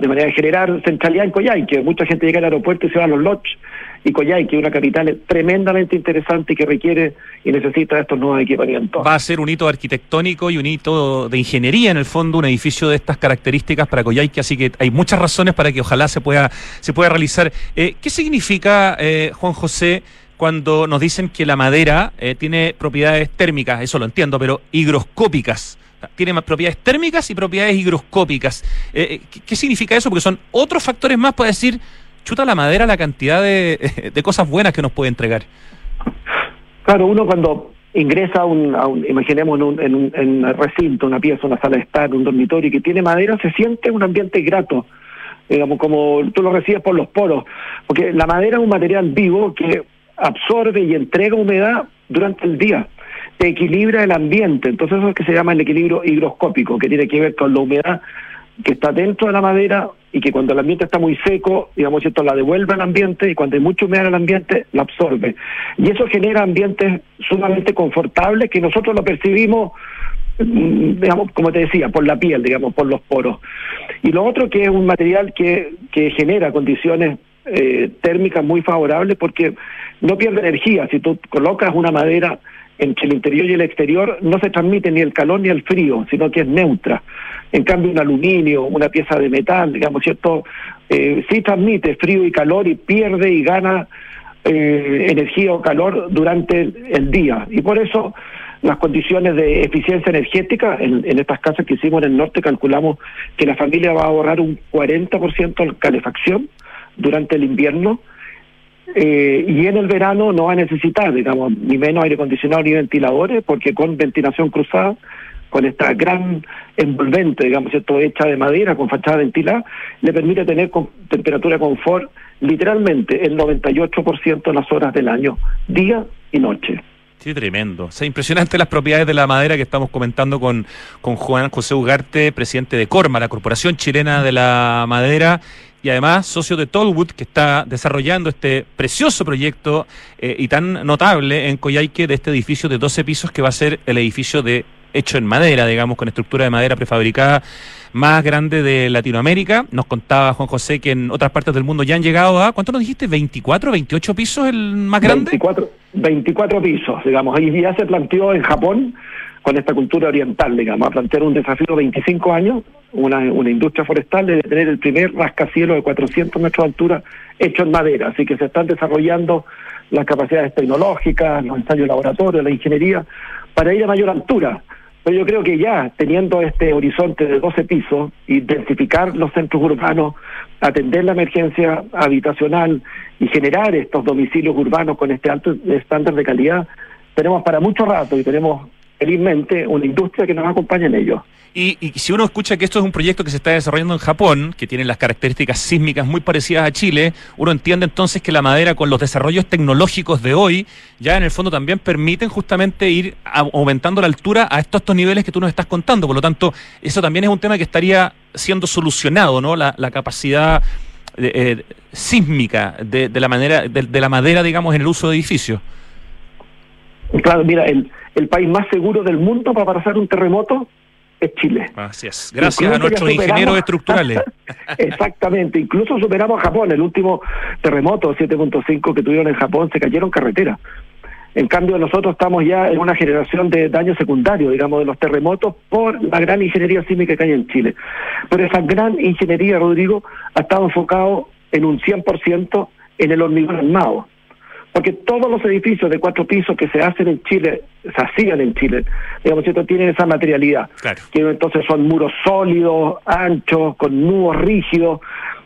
de manera de generar centralidad en Coyhaique. Mucha gente llega al aeropuerto y se va a los lodges. Y Coyhaique es una capital tremendamente interesante que requiere y necesita estos nuevos equipamientos. Va a ser un hito arquitectónico y un hito de ingeniería, en el fondo, un edificio de estas características para Coyhaique, así que hay muchas razones para que ojalá se pueda, se pueda realizar. Eh, ¿Qué significa, eh, Juan José, cuando nos dicen que la madera eh, tiene propiedades térmicas? Eso lo entiendo, pero higroscópicas tiene más propiedades térmicas y propiedades higroscópicas. Eh, ¿qué, significa eso? Porque son otros factores más para decir, chuta la madera la cantidad de, cosas buenas que nos puede entregar. Claro, uno cuando ingresa a un, imaginemos en un, en, un, en recinto, una pieza, una sala de estar, un dormitorio que tiene madera, se siente un ambiente grato, digamos, como tú lo recibes por los poros, porque la madera es un material vivo que absorbe y entrega humedad durante el día equilibra el ambiente. Entonces eso es lo que se llama el equilibrio higroscópico, que tiene que ver con la humedad que está dentro de la madera y que cuando el ambiente está muy seco, digamos, esto la devuelve al ambiente y cuando hay mucha humedad en el ambiente, la absorbe. Y eso genera ambientes sumamente confortables que nosotros lo percibimos, mm, digamos, como te decía, por la piel, digamos, por los poros. Y lo otro que es un material que, que genera condiciones eh, térmicas muy favorables porque no pierde energía. Si tú colocas una madera entre el interior y el exterior no se transmite ni el calor ni el frío, sino que es neutra. En cambio, un aluminio, una pieza de metal, digamos, ¿cierto? Eh, sí transmite frío y calor y pierde y gana eh, energía o calor durante el, día. Y por eso las condiciones de eficiencia energética, en, en, estas casas que hicimos en el norte, calculamos que la familia va a ahorrar un 40% de calefacción durante el invierno eh, y en el verano no va a necesitar, digamos, ni menos aire acondicionado ni ventiladores, porque con ventilación cruzada, con esta gran envolvente, digamos, esto hecha de madera, con fachada ventilada, le permite tener con temperatura confort literalmente el 98% de las horas del año, día y noche. Sí, tremendo. O sea, impresionante las propiedades de la madera que estamos comentando con, con Juan José Ugarte, presidente de Corma, la Corporación Chilena de la Madera, y además socio de Tollwood, que está desarrollando este precioso proyecto eh, y tan notable en Coyhaique de este edificio de 12 pisos que va a ser el edificio de hecho en madera, digamos, con estructura de madera prefabricada más grande de Latinoamérica. Nos contaba Juan José que en otras partes del mundo ya han llegado a, ¿cuánto nos dijiste? ¿24, 28 pisos el más grande? 24, 24 pisos, digamos. Ahí ya se planteó en Japón con esta cultura oriental, digamos, a plantear un desafío de 25 años, una, una industria forestal de tener el primer rascacielos de 400 metros de altura hecho en madera. Así que se están desarrollando las capacidades tecnológicas, los ensayos laboratorios, la ingeniería, para ir a mayor altura. Pero yo creo que ya teniendo este horizonte de 12 pisos, intensificar los centros urbanos, atender la emergencia habitacional y generar estos domicilios urbanos con este alto estándar de calidad, tenemos para mucho rato y tenemos felizmente una industria que nos acompaña en ello. Y, si uno escucha que esto es un proyecto que se está desarrollando en Japón, que tiene las características sísmicas muy parecidas a Chile, uno entiende entonces que la madera con los desarrollos tecnológicos de hoy ya en el fondo también permiten justamente ir aumentando la altura a estos, estos niveles que tú nos estás contando. Por lo tanto, eso también es un tema que estaría siendo solucionado, ¿no? La, capacidad eh, sísmica de, la manera de, la madera, digamos, en el uso de edificios. Claro, mira, el, el país más seguro del mundo para pasar un terremoto es Chile. Gracias. Gracias a nuestros ingenieros estructurales. Exactamente. Incluso superamos a Japón. El último terremoto 7.5 que tuvieron en Japón se cayeron carreteras. En cambio, nosotros estamos ya en una generación de daño secundario, digamos, de los terremotos por la gran ingeniería sísmica que hay en Chile. Pero esa gran ingeniería, Rodrigo, ha estado enfocado en un 100% en el hormigón armado porque todos los edificios de cuatro pisos que se hacen en Chile, se hacían en Chile, digamos, ¿cierto? tienen esa materialidad. Que entonces son muros sólidos, anchos, con nudos rígidos.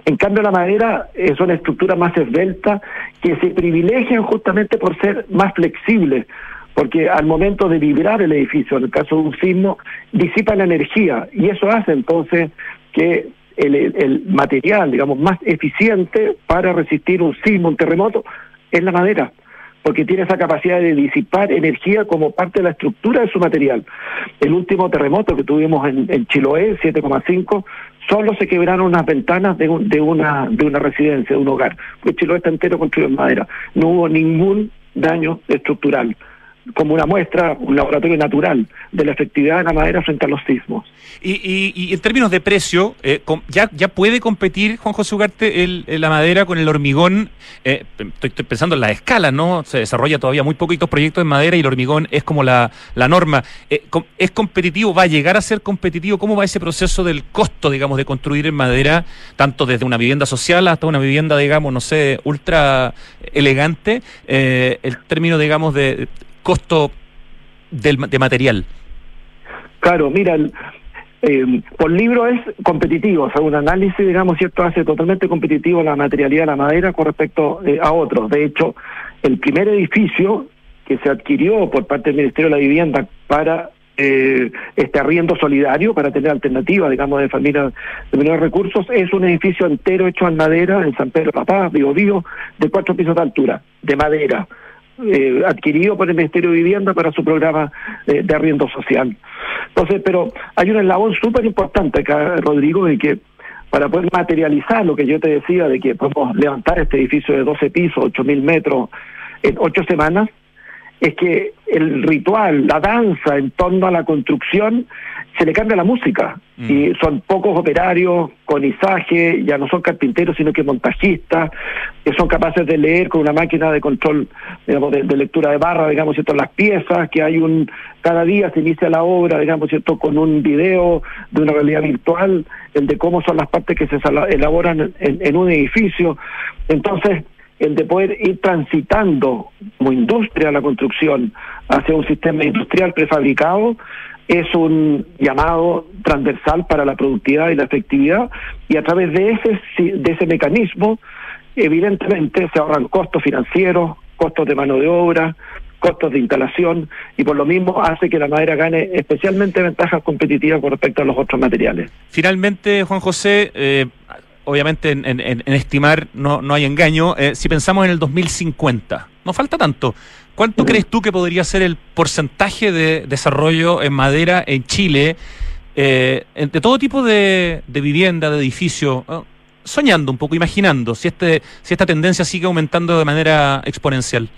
En cambio, la madera es una estructura más esbelta que se privilegian justamente por ser más flexibles, porque al momento de vibrar el edificio, en el caso de un sismo, disipa la energía y eso hace entonces que el, el material, digamos, más eficiente para resistir un sismo, un terremoto, es la madera, porque tiene esa capacidad de disipar energía como parte de la estructura de su material. El último terremoto que tuvimos en, Chiloé, 7,5, solo se quebraron unas ventanas de, de, una, de una residencia, de un hogar, porque Chiloé está entero construido en madera. No hubo ningún daño estructural como una muestra, un laboratorio natural de la efectividad de la madera frente a los sismos. Y, y, en términos de precio, eh, ya, ¿ya puede competir, Juan José Ugarte, el, la madera con el hormigón? Eh, estoy, pensando en la escala, ¿no? Se desarrolla todavía muy poquitos proyectos en madera y el hormigón es como la, la norma. Eh, ¿Es competitivo? ¿Va a llegar a ser competitivo? ¿Cómo va ese proceso del costo, digamos, de construir en madera, tanto desde una vivienda social hasta una vivienda, digamos, no sé, ultra elegante? el término, digamos, de costo del, de material? Claro, mira, eh, por libro es competitivo, o un análisis, digamos, cierto, hace totalmente competitivo la materialidad de la madera con respecto eh, a otros. De hecho, el primer edificio que se adquirió por parte del Ministerio de la Vivienda para eh, este arriendo solidario, para tener alternativas, digamos, de familias de menores recursos, es un edificio entero hecho en madera en San Pedro Papá, Vivo Vivo, de cuatro pisos de altura, de madera eh, adquirido por el Ministerio de Vivienda para su programa de arriendo social. Entonces, pero hay un eslabón súper importante acá, Rodrigo, de que para poder materializar lo que yo te decía, de que podemos levantar este edificio de 12 pisos, 8 mil metros, en ocho semanas, es que el ritual, la danza en torno a la construcción, se le cambia la música. Mm. Y son pocos operarios con izaje, ya no son carpinteros, sino que montajistas, que son capaces de leer con una máquina de control, digamos, de, lectura de barra, digamos, ¿cierto? las piezas, que hay un, cada día se inicia la obra, digamos, ¿cierto? con un video de una realidad virtual, el de cómo son las partes que se elaboran en, en un edificio. Entonces, el de poder ir transitando como industria la construcción hacia un sistema industrial prefabricado es un llamado transversal para la productividad y la efectividad y a través de ese de ese mecanismo evidentemente se ahorran costos financieros, costos de mano de obra, costos de instalación y por lo mismo hace que la madera gane especialmente ventajas competitivas con respecto a los otros materiales. Finalmente, Juan José, eh, obviamente en, estimar no, no hay engaño, eh, si pensamos en el 2050, no falta tanto. ¿Cuánto crees tú que podría ser el porcentaje de desarrollo en madera en Chile, eh, de todo tipo de, vivienda, de edificio? soñando un poco, imaginando, si, este, si esta tendencia sigue aumentando de manera exponencial.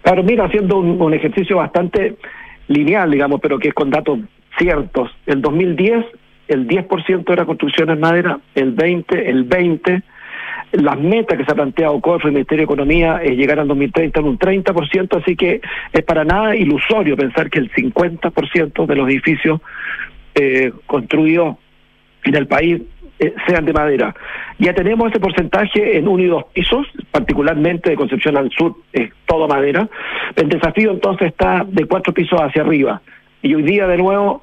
Claro, mira, haciendo un, ejercicio bastante lineal, digamos, pero que es con datos ciertos. El 2010, el 10% era construcción en madera, el 20, el 20, las metas que se ha planteado COFRE y el Ministerio de Economía es llegar al 2030 en un 30%, así que es para nada ilusorio pensar que el 50% de los edificios eh, construidos en el país eh, sean de madera. Ya tenemos ese porcentaje en uno y dos pisos, particularmente de Concepción al Sur, es todo madera. El desafío entonces está de cuatro pisos hacia arriba. Y hoy día, de nuevo,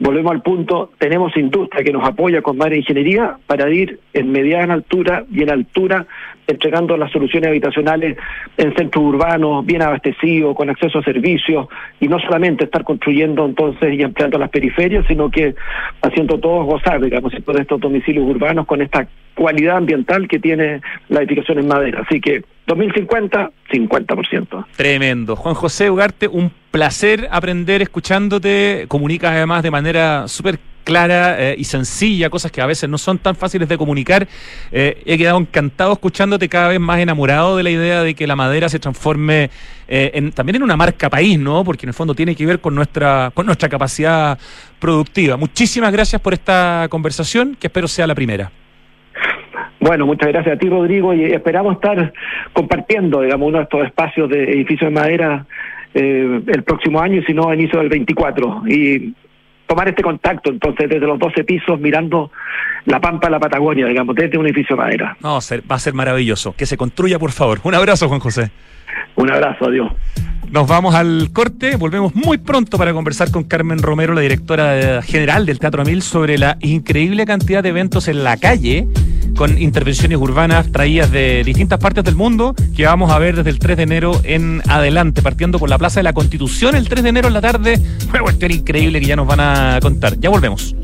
volvemos al punto, tenemos industria que nos apoya con madera ingeniería para ir en mediana altura y en altura entregando las soluciones habitacionales en centros urbanos, bien abastecidos, con acceso a servicios, y no solamente estar construyendo entonces y ampliando las periferias, sino que haciendo todos gozar, digamos, de estos domicilios urbanos con esta cualidad ambiental que tiene la edificación en madera. Así que 2050, 50%. Tremendo. Juan José Ugarte, un placer aprender escuchándote. Comunicas además de manera súper clara eh, y sencilla, cosas que a veces no son tan fáciles de comunicar. Eh, he quedado encantado escuchándote cada vez más enamorado de la idea de que la madera se transforme eh, también en una marca país, ¿no? Porque en el fondo tiene que ver con nuestra, con nuestra capacidad productiva. Muchísimas gracias por esta conversación, que espero sea la primera. Bueno, muchas gracias a ti, Rodrigo, y esperamos estar compartiendo, digamos, uno de estos espacios de edificios de madera el próximo año, si no a inicio del 24. Y tomar este contacto, entonces, desde los 12 pisos, mirando la pampa de la Patagonia, digamos, desde un edificio de madera. No, va a ser maravilloso. Que se construya, por favor. Un abrazo, Juan José. Un abrazo, adiós. Nos vamos al corte, volvemos muy pronto para conversar con Carmen Romero, la directora general del Teatro Mil, sobre la increíble cantidad de eventos en la calle con intervenciones urbanas traídas de distintas partes del mundo que vamos a ver desde el 3 de enero en adelante, partiendo por la Plaza de la Constitución el 3 de enero en la tarde. Una cuestión increíble que ya nos van a contar. Ya volvemos.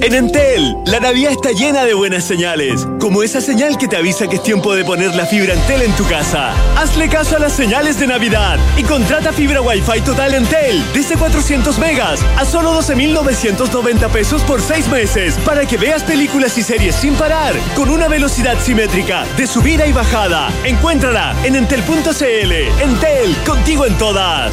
En Entel, la Navidad está llena de buenas señales, como esa señal que te avisa que es tiempo de poner la fibra Entel en tu casa. Hazle caso a las señales de Navidad y contrata fibra Wi-Fi total Entel desde 400 megas a solo 12.990 pesos por 6 meses para que veas películas y series sin parar con una velocidad simétrica de subida y bajada. Encuéntrala en entel.cl. Entel, contigo en todas.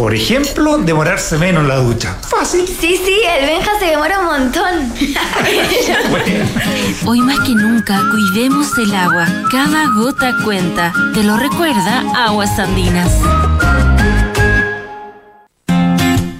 Por ejemplo, demorarse menos en la ducha. Fácil. Sí, sí, el Benja se demora un montón. Hoy más que nunca, cuidemos el agua. Cada gota cuenta. ¿Te lo recuerda Aguas Andinas?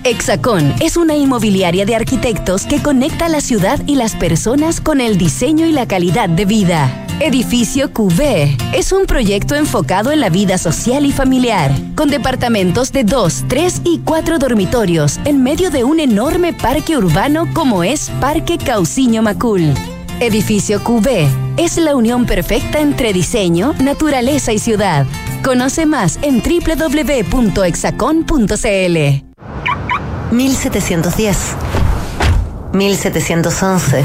Hexacón es una inmobiliaria de arquitectos que conecta la ciudad y las personas con el diseño y la calidad de vida. Edificio QV es un proyecto enfocado en la vida social y familiar, con departamentos de 2, 3 y 4 dormitorios en medio de un enorme parque urbano como es Parque Cauciño Macul. Edificio QV es la unión perfecta entre diseño, naturaleza y ciudad. Conoce más en www.exacon.cl. 1710, 1711,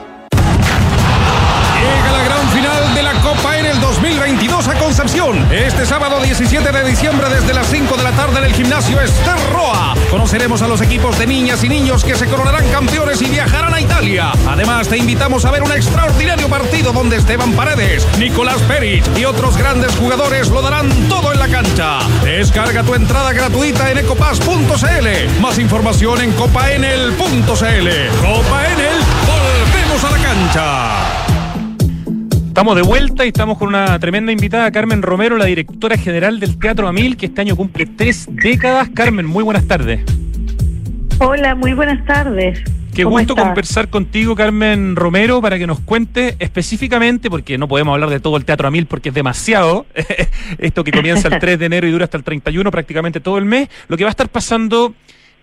Este sábado 17 de diciembre desde las 5 de la tarde en el gimnasio Esterroa. Conoceremos a los equipos de niñas y niños que se coronarán campeones y viajarán a Italia. Además, te invitamos a ver un extraordinario partido donde Esteban Paredes, Nicolás Perit y otros grandes jugadores lo darán todo en la cancha. Descarga tu entrada gratuita en ecopass.cl. Más información en copaenel.cl. Copa Enel, volvemos a la cancha. Estamos de vuelta y estamos con una tremenda invitada, Carmen Romero, la directora general del Teatro Amil, que este año cumple tres décadas. Carmen, muy buenas tardes. Hola, muy buenas tardes. Qué gusto conversar contigo, Carmen Romero, para que nos cuente específicamente, porque no podemos hablar de todo el Teatro Amil porque es demasiado, esto que comienza el 3 de enero y dura hasta el 31 prácticamente todo el mes, lo que va a estar pasando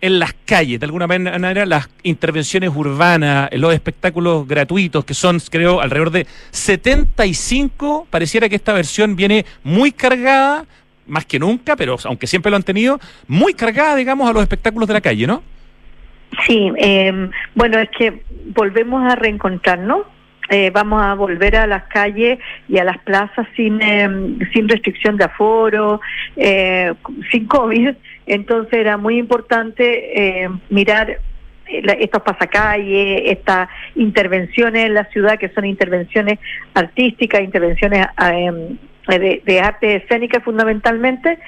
en las calles, de alguna manera, las intervenciones urbanas, los espectáculos gratuitos, que son, creo, alrededor de 75, pareciera que esta versión viene muy cargada, más que nunca, pero aunque siempre lo han tenido, muy cargada, digamos, a los espectáculos de la calle, ¿no? Sí, eh, bueno, es que volvemos a reencontrarnos eh, vamos a volver a las calles y a las plazas sin, em, sin restricción de aforo, eh, sin COVID. Entonces era muy importante eh, mirar estos pasacalles, estas intervenciones en la ciudad, que son intervenciones artísticas, intervenciones de, de arte escénica fundamentalmente,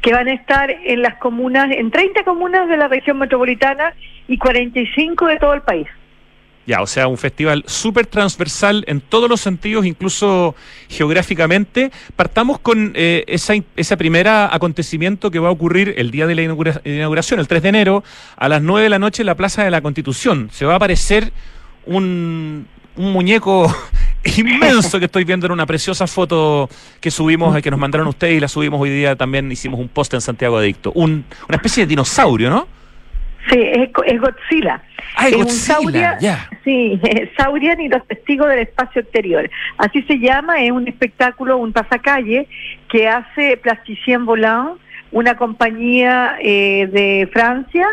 que van a estar en las comunas, en 30 comunas de la región metropolitana y 45 de todo el país. Ya, o sea, un festival súper transversal en todos los sentidos, incluso geográficamente. Partamos con eh, esa, ese primer acontecimiento que va a ocurrir el día de la inauguración, el 3 de enero, a las 9 de la noche en la Plaza de la Constitución. Se va a aparecer un, un muñeco inmenso que estoy viendo en una preciosa foto que subimos, que nos mandaron ustedes y la subimos hoy día también, hicimos un post en Santiago Adicto. Un, una especie de dinosaurio, ¿no? Sí, es, Godzilla. Ah, es Godzilla, Sí, Saurian y los testigos del espacio exterior. Así se llama, es un espectáculo, un pasacalle que hace Plasticien Volant, una compañía eh, de Francia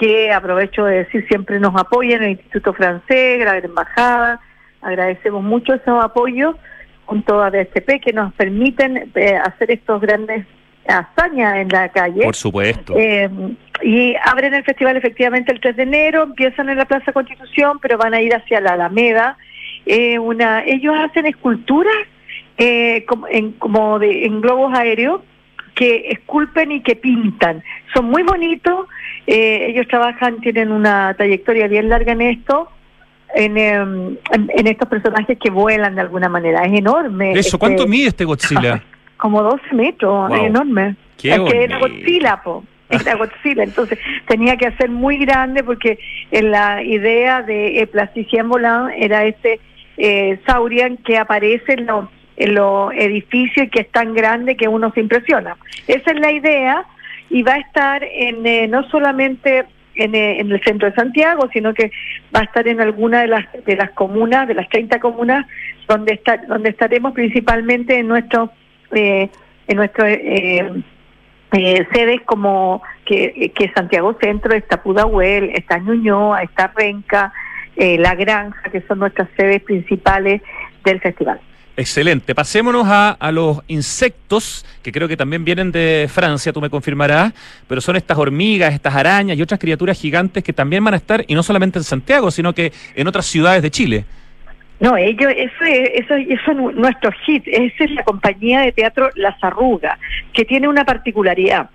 que aprovecho de decir siempre nos apoya en el Instituto Francés, la Embajada. Agradecemos mucho esos apoyos junto a DSP que nos permiten eh, hacer estos grandes hazañas en la calle. Por supuesto. Eh, y abren el festival efectivamente el 3 de enero, empiezan en la Plaza Constitución, pero van a ir hacia la Alameda. Eh, una, ellos hacen esculturas eh, como, en, como de, en globos aéreos que esculpen y que pintan. Son muy bonitos, eh, ellos trabajan, tienen una trayectoria bien larga en esto. En, em, en, estos personajes que vuelan de alguna manera. Es enorme. Eso, ¿cuánto este mide este Godzilla? Como 12 metros, es enorme. Qué es que era Godzilla, po. Era Godzilla, entonces tenía que hacer muy grande porque en la idea de eh, Plasticien Volant era ese eh, Saurian que aparece en los en los edificios y que es tan grande que uno se impresiona. Esa es la idea y va a estar en eh, no solamente en, eh, en, el centro de Santiago, sino que va a estar en alguna de las de las comunas, de las 30 comunas donde está, donde estaremos principalmente en nuestro eh, en nuestro eh, eh, sedes como que, que Santiago Centro, está Pudahuel, está Ñuñoa, está Renca, eh, La Granja, que son nuestras sedes principales del festival. Excelente. Pasémonos a, a, los insectos, que creo que también vienen de Francia, tú me confirmarás, pero son estas hormigas, estas arañas y otras criaturas gigantes que también van a estar, y no solamente en Santiago, sino que en otras ciudades de Chile. No, ellos, eso es, eso, eso es nuestro hit. Esa es la compañía de teatro Las Arrugas, que tiene una particularidad.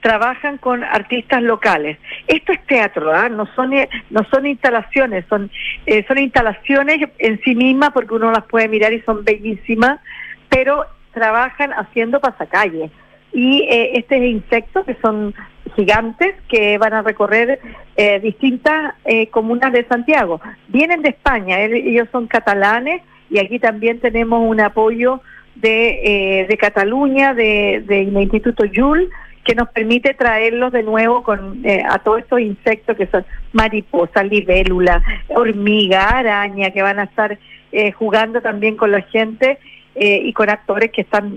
Trabajan con artistas locales. Esto es teatro, ¿ah? no son no son instalaciones, son eh, son instalaciones en sí mismas porque uno las puede mirar y son bellísimas, pero trabajan haciendo pasacalles y eh, este insectos que son gigantes que van a recorrer eh, distintas eh, comunas de Santiago. Vienen de España, ellos son catalanes y aquí también tenemos un apoyo de, de Cataluña, del de, Instituto Yul, que nos permite traerlos de nuevo con eh, a todos estos insectos que son mariposa, libélula, hormiga, araña, que van a estar eh, jugando también con la gente eh, y con actores que están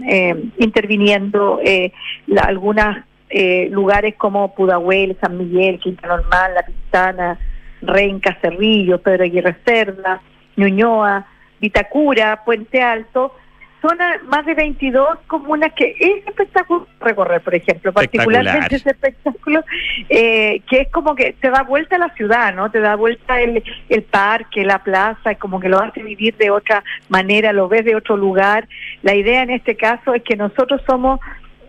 interviniendo la, algunos lugares como Pudahuel, San Miguel, Quinta Normal, La Pistana, Renca, Cerrillo, Pedro Aguirre Cerda, Ñuñoa, Vitacura, Puente Alto, son más de 22 comunas que es espectáculo recorrer, por ejemplo, particularmente ese espectáculo eh, que es como que te da vuelta a la ciudad, ¿no? Te da vuelta el, el parque, la plaza, como que lo hace vivir de otra manera, lo ves de otro lugar. La idea en este caso es que nosotros somos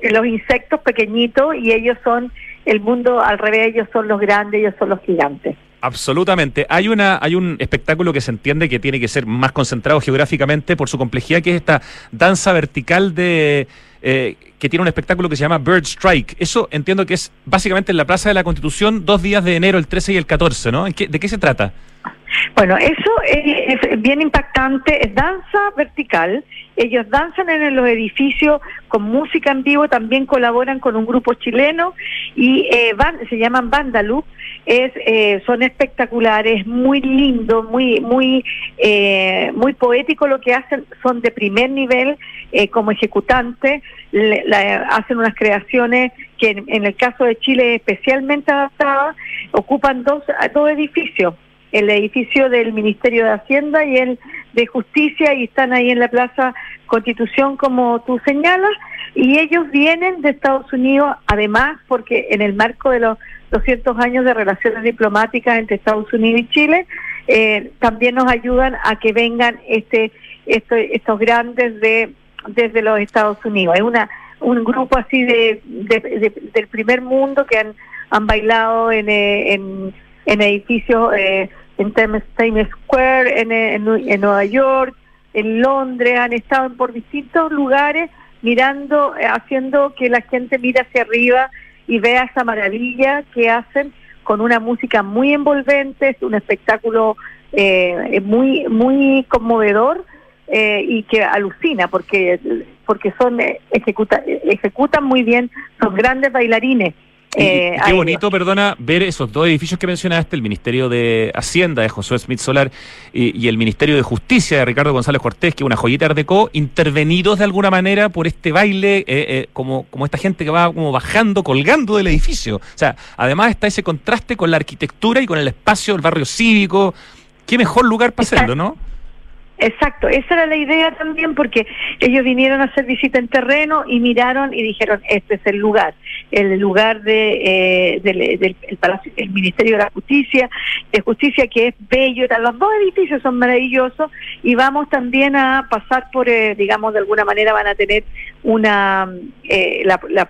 los insectos pequeñitos y ellos son el mundo al revés, ellos son los grandes, ellos son los gigantes. Absolutamente. Hay una, hay un espectáculo que se entiende que tiene que ser más concentrado geográficamente por su complejidad, que es esta danza vertical de eh, que tiene un espectáculo que se llama Bird Strike. Eso entiendo que es básicamente en la Plaza de la Constitución, dos días de enero, el 13 y el 14, ¿no? ¿De qué se trata? Bueno, eso es, bien impactante, es danza vertical, ellos danzan en los edificios con música en vivo, también colaboran con un grupo chileno y eh, van, se llaman Bandalú, es, eh, son espectaculares, muy lindo, muy, muy, eh, muy poético lo que hacen, son de primer nivel como ejecutante, hacen unas creaciones que en, el caso de Chile especialmente adaptadas, ocupan dos, dos edificios el edificio del Ministerio de Hacienda y el de Justicia y están ahí en la Plaza Constitución como tú señalas y ellos vienen de Estados Unidos además porque en el marco de los 200 años de relaciones diplomáticas entre Estados Unidos y Chile eh, también nos ayudan a que vengan este, este estos grandes de desde los Estados Unidos. Es una un grupo así de, del primer mundo que han, han bailado en, eh, en, en edificios eh, en Times Square, en, en, Nueva York, en Londres, han estado por distintos lugares mirando, eh, haciendo que la gente mire hacia arriba y vea esa maravilla que hacen con una música muy envolvente, es un espectáculo eh, muy muy conmovedor eh, y que alucina porque porque son ejecuta, ejecutan muy bien, son grandes bailarines eh, qué bonito, perdona, ver esos dos edificios que mencionaste, el Ministerio de Hacienda de Josué Smith Solar y, el Ministerio de Justicia de Ricardo González Cortés, que es una joyita ardeco, intervenidos de alguna manera por este baile, eh, eh, como, como esta gente que va como bajando, colgando del edificio. O sea, además está ese contraste con la arquitectura y con el espacio, el barrio cívico. Qué mejor lugar para hacerlo, ¿no? Exacto, esa era la idea también porque ellos vinieron a hacer visita en terreno y miraron y dijeron, este es el lugar, el lugar de, eh, del, Palacio, el Ministerio de la Justicia, de Justicia que es bello, los dos edificios son maravillosos y vamos también a pasar por, eh, digamos, de alguna manera van a tener una, eh, la, la,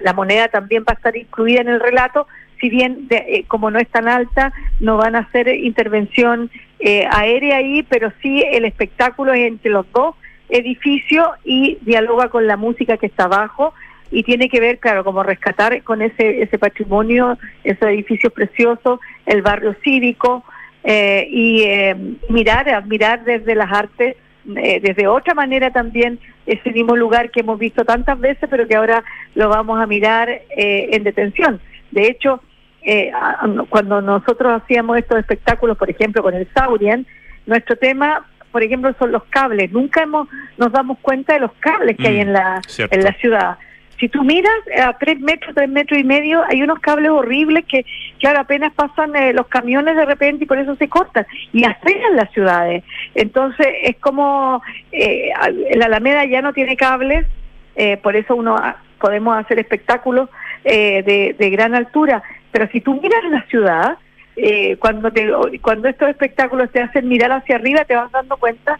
la, moneda también va a estar incluida en el relato, si bien eh, como no es tan alta, no van a hacer intervención eh, aérea ahí, pero sí el espectáculo es entre los dos edificios y dialoga con la música que está abajo y tiene que ver, claro, como rescatar con ese, ese patrimonio, esos edificios preciosos, el barrio cívico eh, y mirar, admirar desde las artes desde otra manera también ese mismo lugar que hemos visto tantas veces, pero que ahora lo vamos a mirar en detención. De hecho, eh, cuando nosotros hacíamos estos espectáculos, por ejemplo, con el Saurian, nuestro tema, por ejemplo, son los cables. Nunca hemos, nos damos cuenta de los cables que hay en la, mm, en la ciudad. Si tú miras a tres metros, tres metros y medio, hay unos cables horribles que, claro, apenas pasan eh, los camiones de repente y por eso se cortan y aceleran las ciudades. Entonces, es como eh, la Alameda ya no tiene cables, eh, por eso uno podemos hacer espectáculos eh, de, gran altura. Pero si tú miras la ciudad, eh, cuando, te, cuando estos espectáculos te hacen mirar hacia arriba, te vas dando cuenta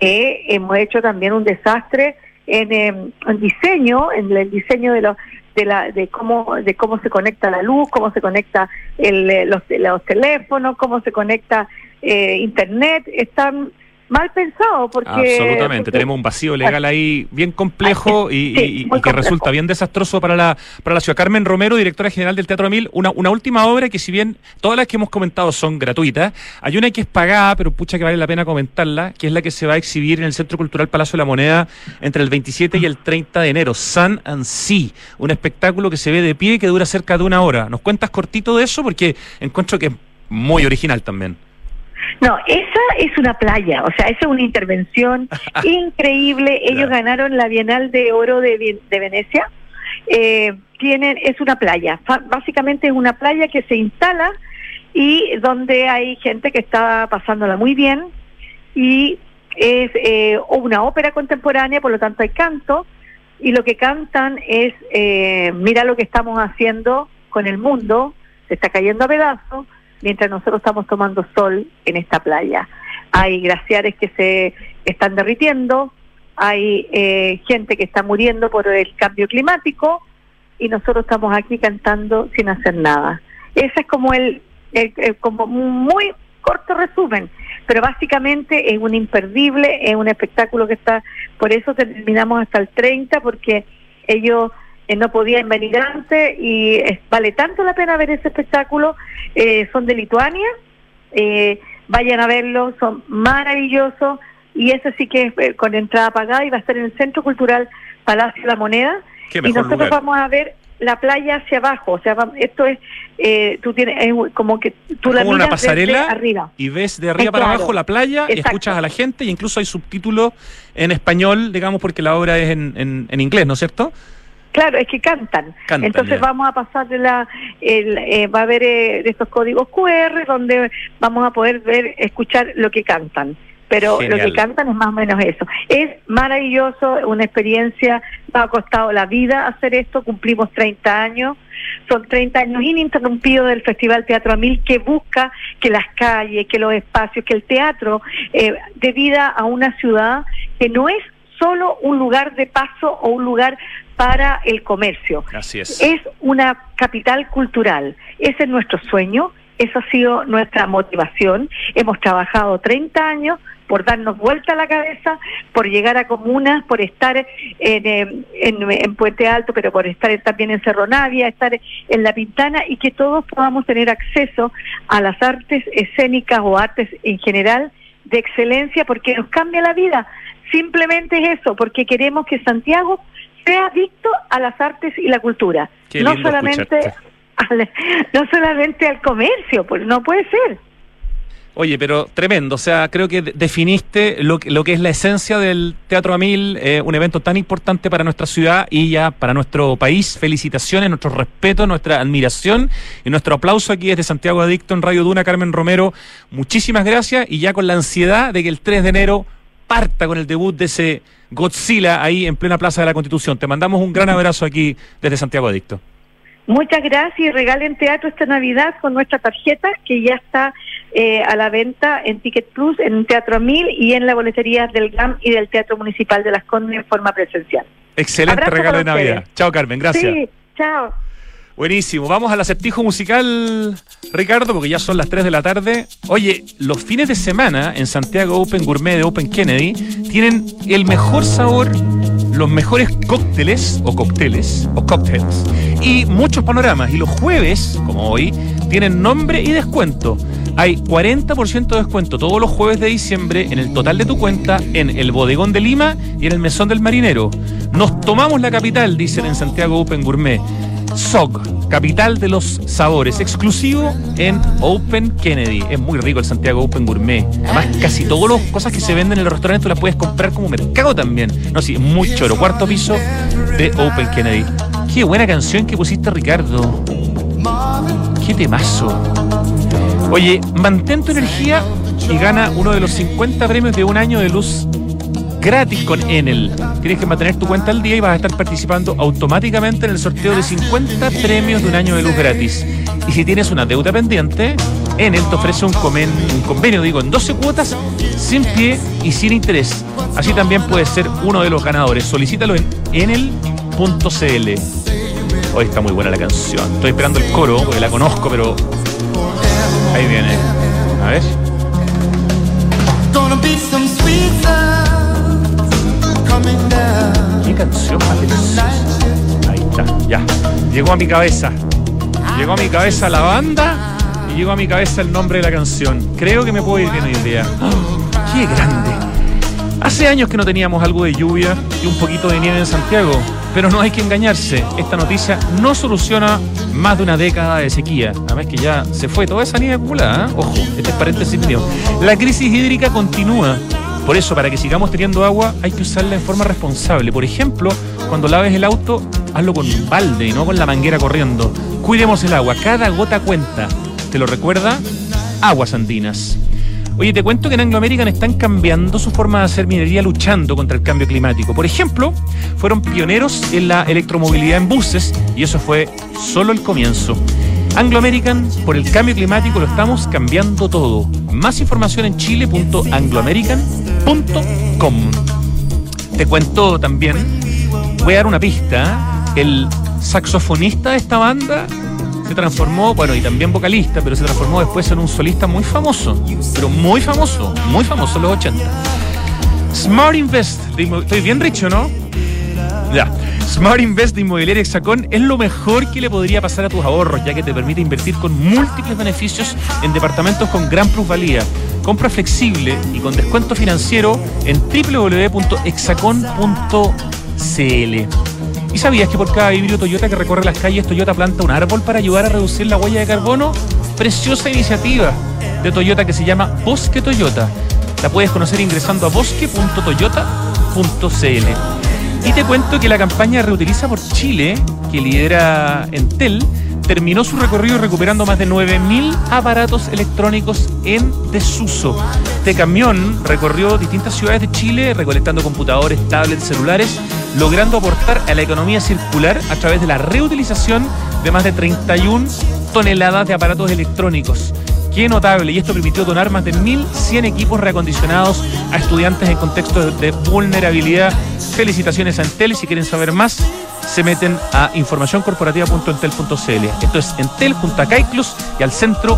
que hemos hecho también un desastre en, em, diseño, en el diseño de los de la de cómo de cómo se conecta la luz, cómo se conecta el, eh, los, los teléfonos, cómo se conecta internet, están mal pensado porque absolutamente tenemos un vacío legal ahí bien complejo y, que resulta bien desastroso para la para la ciudad. Carmen Romero directora general del Teatro Mil una, una última obra que si bien todas las que hemos comentado son gratuitas hay una que es pagada pero pucha que vale la pena comentarla que es la que se va a exhibir en el Centro Cultural Palacio de la Moneda entre el 27 y el 30 de enero Sun and Sea un espectáculo que se ve de pie y que dura cerca de una hora. Nos cuentas cortito de eso porque encuentro que es muy original también no, esa es una playa, o sea, esa es una intervención increíble. Ellos ganaron la Bienal de Oro de, Venecia. Eh, tienen, es una playa, básicamente es una playa que se instala y donde hay gente que está pasándola muy bien y es eh, una ópera contemporánea, por lo tanto hay canto y lo que cantan es, eh, mira lo que estamos haciendo con el mundo, se está cayendo a pedazos, mientras nosotros estamos tomando sol en esta playa. Hay glaciares que se están derritiendo, hay eh, gente que está muriendo por el cambio climático y nosotros estamos aquí cantando sin hacer nada. Ese es como el, como muy corto resumen, pero básicamente es un imperdible, es un espectáculo que está, por eso terminamos hasta el 30 porque ellos no podían venir antes y vale tanto la pena ver ese espectáculo. Eh, son de Lituania, eh, vayan a verlo, son maravillosos y ese sí que es con entrada pagada y va a estar en el Centro Cultural Palacio de la Moneda. Y nosotros vamos a ver la playa hacia abajo, o sea, esto es, tú tienes, como que tú la miras una pasarela arriba. y ves de arriba para abajo la playa y escuchas a la gente y incluso hay subtítulos en español, digamos, porque la obra es en, en, en inglés, ¿no es cierto? Claro, es que cantan. Entonces vamos a pasar de la, eh, va a haber eh, estos códigos QR donde vamos a poder ver, escuchar lo que cantan. Pero lo que cantan es más o menos eso. Es maravilloso, una experiencia, nos ha costado la vida hacer esto, cumplimos 30 años, son 30 años ininterrumpidos del Festival Teatro Amil que busca que las calles, que los espacios, que el teatro eh, de vida a una ciudad que no es solo un lugar de paso o un lugar para el comercio. Así es. Es una capital cultural. Ese es nuestro sueño, esa ha sido nuestra motivación. Hemos trabajado 30 años por darnos vuelta a la cabeza, por llegar a comunas, por estar en, eh, en, Puente Alto, pero por estar también en Cerro Navia, estar en La Pintana y que todos podamos tener acceso a las artes escénicas o artes en general de excelencia porque nos cambia la vida. Simplemente es eso, porque queremos que Santiago sea adicto a las artes y la cultura, no solamente al, no solamente al comercio, pues no puede ser. Oye, pero tremendo, o sea, creo que definiste lo, lo que es la esencia del Teatro Amil, eh, un evento tan importante para nuestra ciudad y ya para nuestro país. Felicitaciones, nuestro respeto, nuestra admiración y nuestro aplauso aquí desde Santiago Adicto en Radio Duna, Carmen Romero. Muchísimas gracias y ya con la ansiedad de que el 3 de enero parta con el debut de ese Godzilla ahí en plena Plaza de la Constitución. Te mandamos un gran abrazo aquí desde Santiago Adicto. Muchas gracias y regalen teatro esta Navidad con nuestra tarjeta que ya está eh, a la venta en Ticket Plus, en Teatro Mil y en la boletería del GAM y del Teatro Municipal de Las Condes en forma presencial. Excelente regalo de Navidad. Chao Carmen, gracias. Sí, chao. Buenísimo, vamos al acertijo musical, Ricardo, porque ya son las 3 de la tarde. Oye, los fines de semana en Santiago Open Gourmet de Open Kennedy tienen el mejor sabor, los mejores cócteles o cócteles o cócteles y muchos panoramas. Y los jueves, como hoy, tienen nombre y descuento. Hay 40% de descuento todos los jueves de diciembre en el total de tu cuenta en el Bodegón de Lima y en el Mesón del Marinero. Nos tomamos la capital, dicen en Santiago Open Gourmet. SOG, capital de los sabores, exclusivo en Open Kennedy. Es muy rico el Santiago Open Gourmet. Además, casi todas las cosas que se venden en el restaurante tú las puedes comprar como mercado también. No, sí, muy choro. Cuarto piso de Open Kennedy. Qué buena canción que pusiste, Ricardo. Qué temazo. Oye, mantén tu energía y gana uno de los 50 premios de un año de luz gratis con Enel. Tienes que mantener tu cuenta al día y vas a estar participando automáticamente en el sorteo de 50 premios de un año de luz gratis. Y si tienes una deuda pendiente, Enel te ofrece un, convenio, digo, en 12 cuotas, sin pie y sin interés. Así también puedes ser uno de los ganadores. Solicítalo en enel.cl. Hoy está muy buena la canción. Estoy esperando el coro porque la conozco, pero ahí viene. A ver. ¿Qué canción más deliciosa? Ahí está, ya. Llegó a mi cabeza. Llegó a mi cabeza la banda y llegó a mi cabeza el nombre de la canción. Creo que me puedo ir bien hoy día. ¡Oh, ¡Qué grande! Hace años que no teníamos algo de lluvia y un poquito de nieve en Santiago, pero no hay que engañarse. Esta noticia no soluciona más de una década de sequía. Además que ya se fue toda esa nieve acumulada. ¿eh? Ojo, este es paréntesis mío. La crisis hídrica continúa. Por eso, para que sigamos teniendo agua, hay que usarla en forma responsable. Por ejemplo, cuando laves el auto, hazlo con un balde y no con la manguera corriendo. Cuidemos el agua, cada gota cuenta. ¿Te lo recuerda? Aguas Andinas. Oye, te cuento que en Anglo American están cambiando su forma de hacer minería luchando contra el cambio climático. Por ejemplo, fueron pioneros en la electromovilidad en buses y eso fue solo el comienzo. Anglo American, por el cambio climático lo estamos cambiando todo. Más información en chile.angloamerican.com. Te cuento también, voy a dar una pista. El saxofonista de esta banda se transformó, bueno, y también vocalista, pero se transformó después en un solista muy famoso, pero muy famoso, muy famoso en los 80. Smart Invest, estoy bien rico, ¿no? Ya. Smart Invest de Inmobiliaria Hexacón es lo mejor que le podría pasar a tus ahorros, ya que te permite invertir con múltiples beneficios en departamentos con gran plusvalía. Compra flexible y con descuento financiero en www.hexacon.cl. ¿Y sabías que por cada híbrido Toyota que recorre las calles, Toyota planta un árbol para ayudar a reducir la huella de carbono? Preciosa iniciativa de Toyota que se llama Bosque Toyota. La puedes conocer ingresando a bosque.toyota.cl. Y te cuento que la campaña Reutiliza por Chile, que lidera Entel, terminó su recorrido recuperando más de 9.000 aparatos electrónicos en desuso. Este camión recorrió distintas ciudades de Chile recolectando computadores, tablets, celulares, logrando aportar a la economía circular a través de la reutilización de más de 31 toneladas de aparatos electrónicos. Qué notable, y esto permitió donar más de 1.100 equipos reacondicionados a estudiantes en contextos de vulnerabilidad. Felicitaciones a Entel, si quieren saber más, se meten a informacioncorporativa.entel.cl. Esto es Entel y al Centro